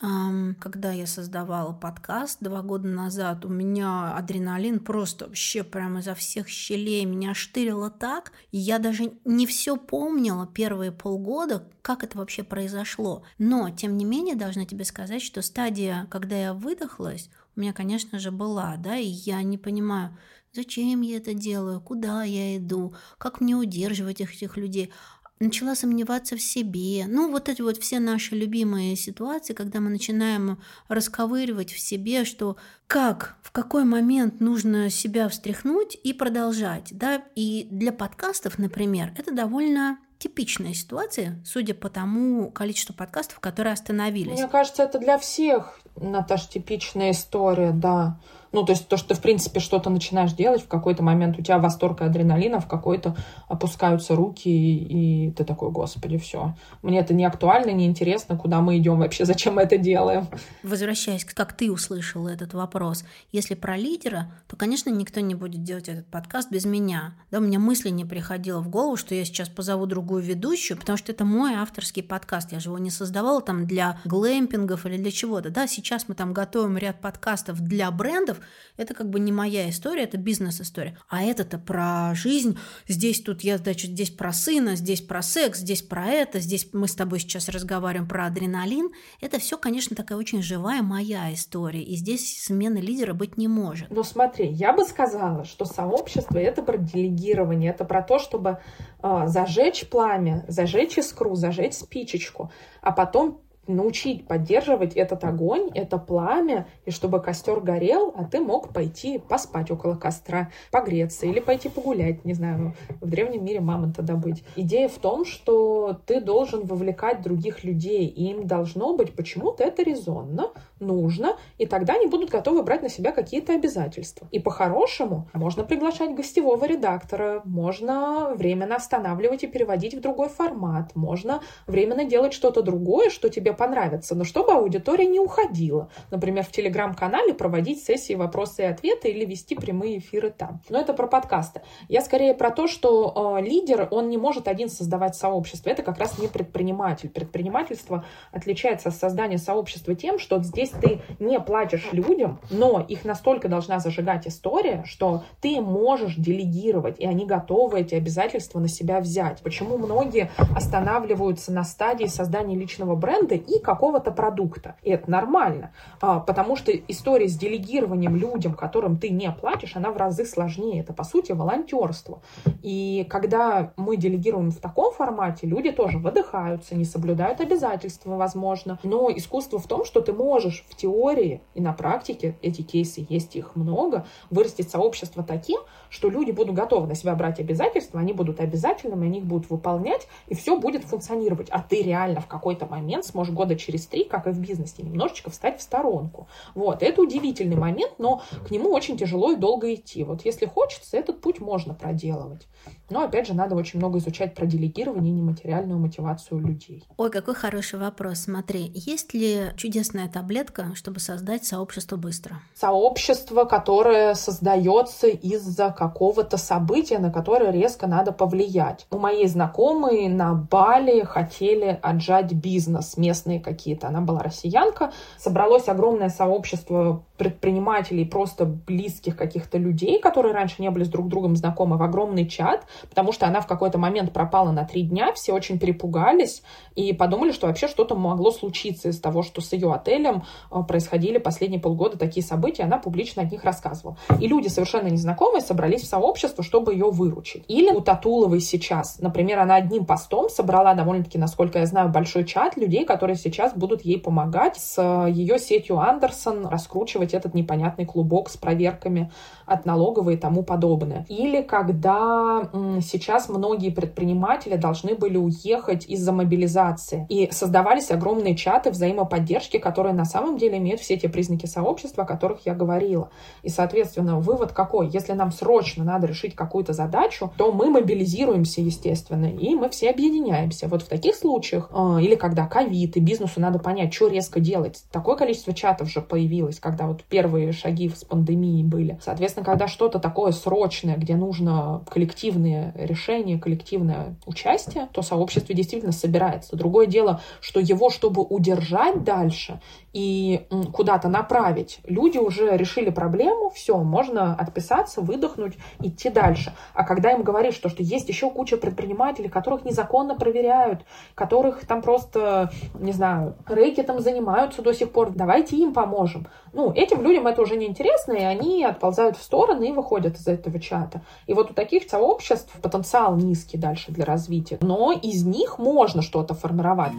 когда я создавала подкаст два года назад, у меня адреналин просто вообще прямо изо всех щелей меня штырило так, и я даже не все помнила первые полгода, как это вообще произошло. Но, тем не менее, должна тебе сказать, что стадия, когда я выдохлась, у меня, конечно же, была, да, и я не понимаю, Зачем я это делаю? Куда я иду? Как мне удерживать этих людей? Начала сомневаться в себе. Ну, вот эти вот все наши любимые ситуации, когда мы начинаем расковыривать в себе, что как, в какой момент нужно себя встряхнуть и продолжать. Да? И для подкастов, например, это довольно типичная ситуация, судя по тому количеству подкастов, которые остановились. Мне кажется, это для всех, Наташа, типичная история, да. Ну, то есть то, что ты, в принципе, что-то начинаешь делать, в какой-то момент у тебя восторг и адреналина, в какой-то опускаются руки, и, и ты такой, господи, все. Мне это не актуально, не интересно, куда мы идем вообще, зачем мы это делаем. Возвращаясь, как ты услышал этот вопрос, если про лидера, то, конечно, никто не будет делать этот подкаст без меня. Да, у меня мысли не приходило в голову, что я сейчас позову другую ведущую, потому что это мой авторский подкаст. Я же его не создавала там для глэмпингов или для чего-то. Да, сейчас мы там готовим ряд подкастов для брендов, это как бы не моя история, это бизнес-история. А это-то про жизнь. Здесь тут я, значит, здесь про сына, здесь про секс, здесь про это, здесь мы с тобой сейчас разговариваем про адреналин. Это все, конечно, такая очень живая моя история. И здесь смены лидера быть не может. Ну смотри, я бы сказала, что сообщество — это про делегирование, это про то, чтобы э, зажечь пламя, зажечь искру, зажечь спичечку, а потом научить поддерживать этот огонь, это пламя, и чтобы костер горел, а ты мог пойти поспать около костра, погреться или пойти погулять, не знаю, в древнем мире мамонта добыть. Идея в том, что ты должен вовлекать других людей, и им должно быть почему-то это резонно, нужно, и тогда они будут готовы брать на себя какие-то обязательства. И по-хорошему можно приглашать гостевого редактора, можно временно останавливать и переводить в другой формат, можно временно делать что-то другое, что тебе понравится, но чтобы аудитория не уходила. Например, в телеграм-канале проводить сессии вопросы и ответы или вести прямые эфиры там. Но это про подкасты. Я скорее про то, что э, лидер, он не может один создавать сообщество. Это как раз не предприниматель. Предпринимательство отличается от создания сообщества тем, что здесь ты не платишь людям, но их настолько должна зажигать история, что ты можешь делегировать, и они готовы эти обязательства на себя взять. Почему многие останавливаются на стадии создания личного бренда и какого-то продукта? И это нормально, а, потому что история с делегированием людям, которым ты не платишь, она в разы сложнее. Это, по сути, волонтерство. И когда мы делегируем в таком формате, люди тоже выдыхаются, не соблюдают обязательства, возможно. Но искусство в том, что ты можешь в теории и на практике, эти кейсы есть их много, вырастить сообщество таким, что люди будут готовы на себя брать обязательства, они будут обязательными, они их будут выполнять, и все будет функционировать. А ты реально в какой-то момент сможешь года через три, как и в бизнесе, немножечко встать в сторонку. Вот, это удивительный момент, но к нему очень тяжело и долго идти. Вот если хочется, этот путь можно проделывать. Но, опять же, надо очень много изучать про делегирование и нематериальную мотивацию людей. Ой, какой хороший вопрос. Смотри, есть ли чудесная таблетка, чтобы создать сообщество быстро? Сообщество, которое создается из-за какого-то события, на которое резко надо повлиять. У моей знакомой на Бали хотели отжать бизнес, местные какие-то. Она была россиянка. Собралось огромное сообщество предпринимателей, просто близких каких-то людей, которые раньше не были с друг другом знакомы, в огромный чат, потому что она в какой-то момент пропала на три дня, все очень перепугались и подумали, что вообще что-то могло случиться из того, что с ее отелем э, происходили последние полгода такие события, она публично о них рассказывала. И люди совершенно незнакомые собрались в сообщество, чтобы ее выручить. Или у Татуловой сейчас, например, она одним постом собрала довольно-таки, насколько я знаю, большой чат людей, которые сейчас будут ей помогать с э, ее сетью Андерсон раскручивать этот непонятный клубок с проверками от налоговой и тому подобное. Или когда сейчас многие предприниматели должны были уехать из-за мобилизации. И создавались огромные чаты взаимоподдержки, которые на самом деле имеют все те признаки сообщества, о которых я говорила. И, соответственно, вывод какой? Если нам срочно надо решить какую-то задачу, то мы мобилизируемся, естественно, и мы все объединяемся. Вот в таких случаях, э, или когда ковид, и бизнесу надо понять, что резко делать. Такое количество чатов же появилось, когда вот первые шаги с пандемией были. Соответственно, когда что-то такое срочное, где нужно коллективные решения, коллективное участие, то сообщество действительно собирается. Другое дело, что его, чтобы удержать дальше и куда-то направить, люди уже решили проблему, все, можно отписаться, выдохнуть, идти дальше. А когда им говоришь, что, что есть еще куча предпринимателей, которых незаконно проверяют, которых там просто, не знаю, рэкетом занимаются до сих пор, давайте им поможем. Ну, этим людям это уже не интересно, и они отползают в стороны и выходят из этого чата. И вот у таких сообществ потенциал низкий дальше для развития, но из них можно что-то формировать.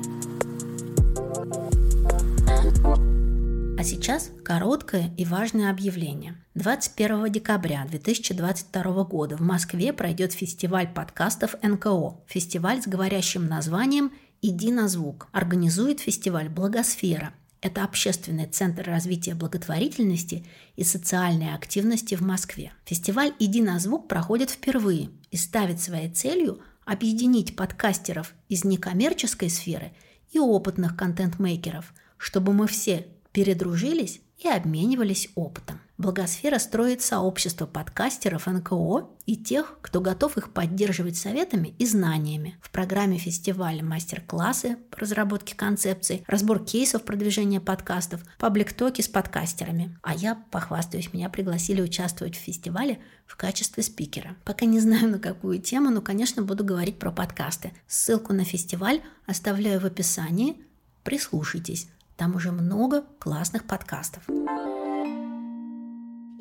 А сейчас короткое и важное объявление. 21 декабря 2022 года в Москве пройдет фестиваль подкастов НКО. Фестиваль с говорящим названием «Иди на звук». Организует фестиваль «Благосфера». Это общественный центр развития благотворительности и социальной активности в Москве. Фестиваль «Иди на звук» проходит впервые и ставит своей целью объединить подкастеров из некоммерческой сферы и опытных контент-мейкеров, чтобы мы все передружились и обменивались опытом. Благосфера строит сообщество подкастеров НКО и тех, кто готов их поддерживать советами и знаниями. В программе фестиваля мастер-классы по разработке концепций, разбор кейсов продвижения подкастов, паблик-токи с подкастерами. А я, похвастаюсь, меня пригласили участвовать в фестивале в качестве спикера. Пока не знаю на какую тему, но, конечно, буду говорить про подкасты. Ссылку на фестиваль оставляю в описании. Прислушайтесь. Там уже много классных подкастов.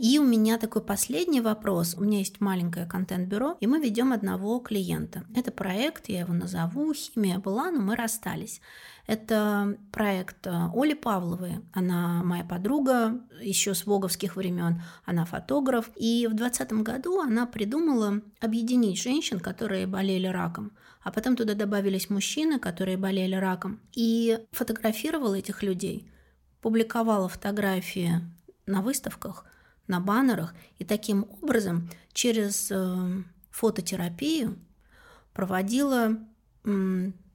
И у меня такой последний вопрос. У меня есть маленькое контент-бюро, и мы ведем одного клиента. Это проект, я его назову, химия была, но мы расстались. Это проект э, Оли Павловой. Она моя подруга еще с воговских времен. Она фотограф. И в 2020 году она придумала объединить женщин, которые болели раком. А потом туда добавились мужчины, которые болели раком. И фотографировала этих людей, публиковала фотографии на выставках, на баннерах. И таким образом через э, фототерапию проводила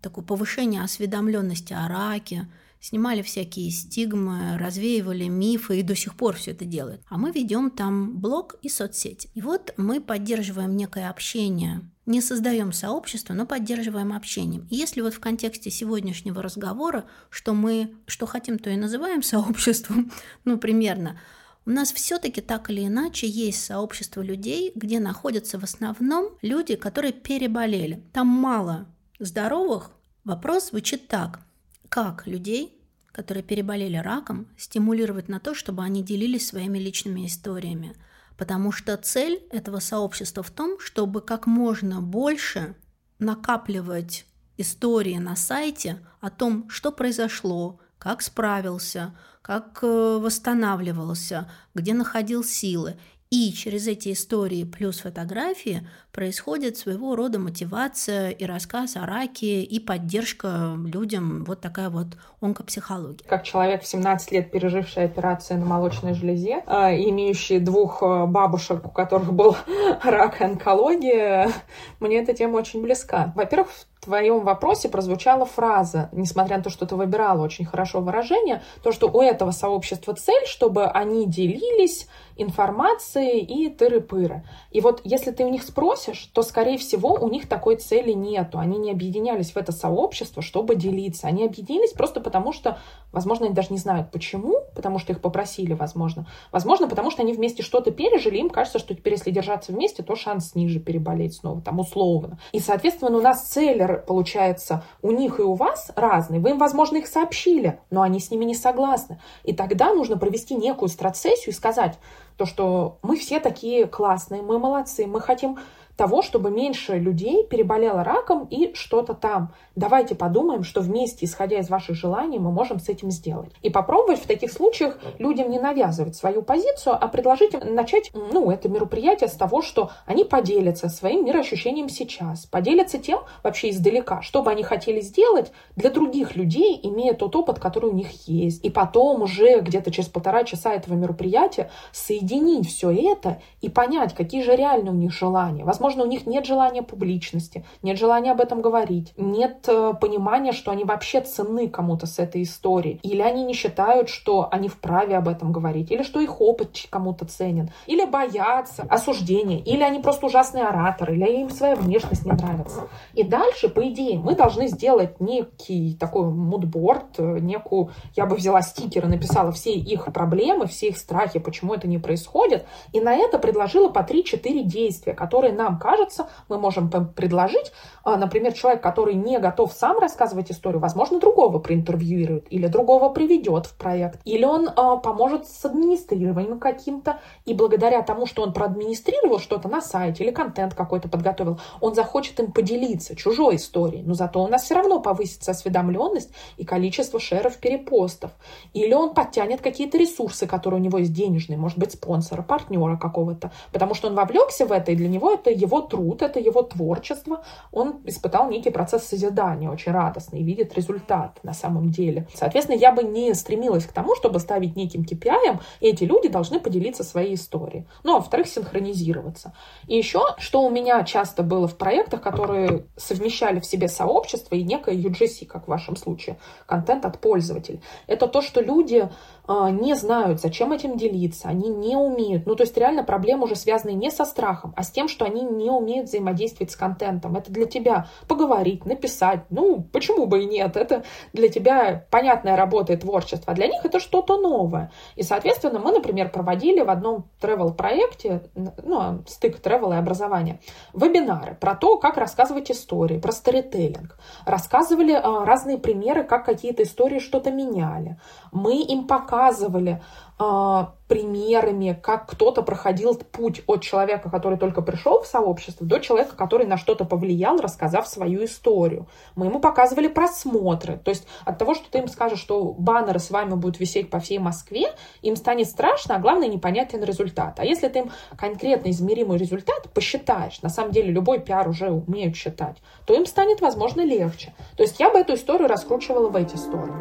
такое повышение осведомленности о раке, снимали всякие стигмы, развеивали мифы и до сих пор все это делают. А мы ведем там блог и соцсети. И вот мы поддерживаем некое общение не создаем сообщество, но поддерживаем общением. И если вот в контексте сегодняшнего разговора, что мы, что хотим, то и называем сообществом, ну, примерно, у нас все-таки так или иначе есть сообщество людей, где находятся в основном люди, которые переболели. Там мало здоровых, вопрос звучит так. Как людей, которые переболели раком, стимулировать на то, чтобы они делились своими личными историями? Потому что цель этого сообщества в том, чтобы как можно больше накапливать истории на сайте о том, что произошло, как справился, как э, восстанавливался, где находил силы. И через эти истории плюс фотографии происходит своего рода мотивация и рассказ о раке, и поддержка людям, вот такая вот онкопсихология. Как человек в 17 лет, переживший операцию на молочной железе, а, имеющий двух а, бабушек, у которых был рак и онкология, мне эта тема очень близка. Во-первых, в твоем вопросе прозвучала фраза, несмотря на то, что ты выбирала очень хорошо выражение, то, что у этого сообщества цель, чтобы они делились информацией и тыры-пыры. И вот если ты у них спросишь, то, скорее всего, у них такой цели нету. Они не объединялись в это сообщество, чтобы делиться. Они объединились просто потому, что, возможно, они даже не знают почему, потому что их попросили, возможно. Возможно, потому что они вместе что-то пережили, им кажется, что теперь, если держаться вместе, то шанс ниже переболеть снова, там, условно. И, соответственно, у нас цели, получается, у них и у вас разные. Вы им, возможно, их сообщили, но они с ними не согласны. И тогда нужно провести некую страцессию и сказать, то, что мы все такие классные, мы молодцы, мы хотим того, чтобы меньше людей переболело раком и что-то там. Давайте подумаем, что вместе, исходя из ваших желаний, мы можем с этим сделать. И попробовать в таких случаях людям не навязывать свою позицию, а предложить им начать ну, это мероприятие с того, что они поделятся своим мироощущением сейчас, поделятся тем вообще издалека, что бы они хотели сделать для других людей, имея тот опыт, который у них есть. И потом уже где-то через полтора часа этого мероприятия соединить все это и понять, какие же реально у них желания. Возможно, у них нет желания публичности, нет желания об этом говорить, нет понимания, что они вообще ценны кому-то с этой историей. Или они не считают, что они вправе об этом говорить, или что их опыт кому-то ценен, или боятся осуждения, или они просто ужасные ораторы, или им своя внешность не нравится. И дальше, по идее, мы должны сделать некий такой мудборд, э, некую, я бы взяла стикеры, написала все их проблемы, все их страхи, почему это не происходит, и на это предложила по 3-4 действия, которые нам кажется, мы можем предложить, а, например, человек, который не готов сам рассказывать историю, возможно, другого проинтервьюирует или другого приведет в проект, или он а, поможет с администрированием каким-то, и благодаря тому, что он проадминистрировал что-то на сайте или контент какой-то подготовил, он захочет им поделиться чужой историей, но зато у нас все равно повысится осведомленность и количество шеров перепостов. Или он подтянет какие-то ресурсы, которые у него есть денежные, может быть, спонсора, партнера какого-то, потому что он вовлекся в это, и для него это его труд, это его творчество. Он испытал некий процесс созидания, очень радостный, и видит результат на самом деле. Соответственно, я бы не стремилась к тому, чтобы ставить неким KPI, эти люди должны поделиться своей историей. Ну, а во-вторых, синхронизироваться. И еще, что у меня часто было в проектах, которые совмещали в себе сообщество и некое UGC, как в вашем случае, контент от пользователей. Это то, что люди а, не знают, зачем этим делиться, они не умеют. Ну, то есть реально проблемы уже связаны не со страхом, а с тем, что они не умеют взаимодействовать с контентом. Это для тебя поговорить, написать. Ну, почему бы и нет? Это для тебя понятная работа и творчество. А для них это что-то новое. И, соответственно, мы, например, проводили в одном travel-проекте, ну, стык travel и образования, вебинары про то, как рассказывать истории, про сторителлинг. Рассказывали а, разные примеры, как какие-то истории что-то меняли. Мы им показывали, примерами, как кто-то проходил путь от человека, который только пришел в сообщество, до человека, который на что-то повлиял, рассказав свою историю. Мы ему показывали просмотры. То есть от того, что ты им скажешь, что баннеры с вами будут висеть по всей Москве, им станет страшно, а главное непонятен результат. А если ты им конкретно измеримый результат посчитаешь, на самом деле любой пиар уже умеют считать, то им станет, возможно, легче. То есть я бы эту историю раскручивала в эти стороны.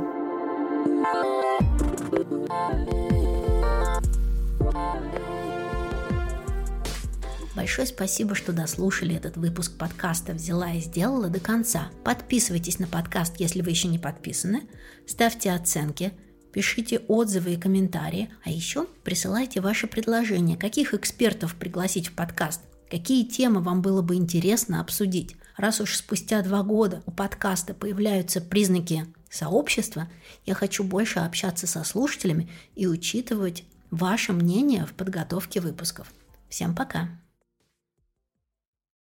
Большое спасибо, что дослушали этот выпуск подкаста «Взяла и сделала» до конца. Подписывайтесь на подкаст, если вы еще не подписаны. Ставьте оценки, пишите отзывы и комментарии. А еще присылайте ваши предложения, каких экспертов пригласить в подкаст, какие темы вам было бы интересно обсудить. Раз уж спустя два года у подкаста появляются признаки сообщества, я хочу больше общаться со слушателями и учитывать ваше мнение в подготовке выпусков. Всем пока!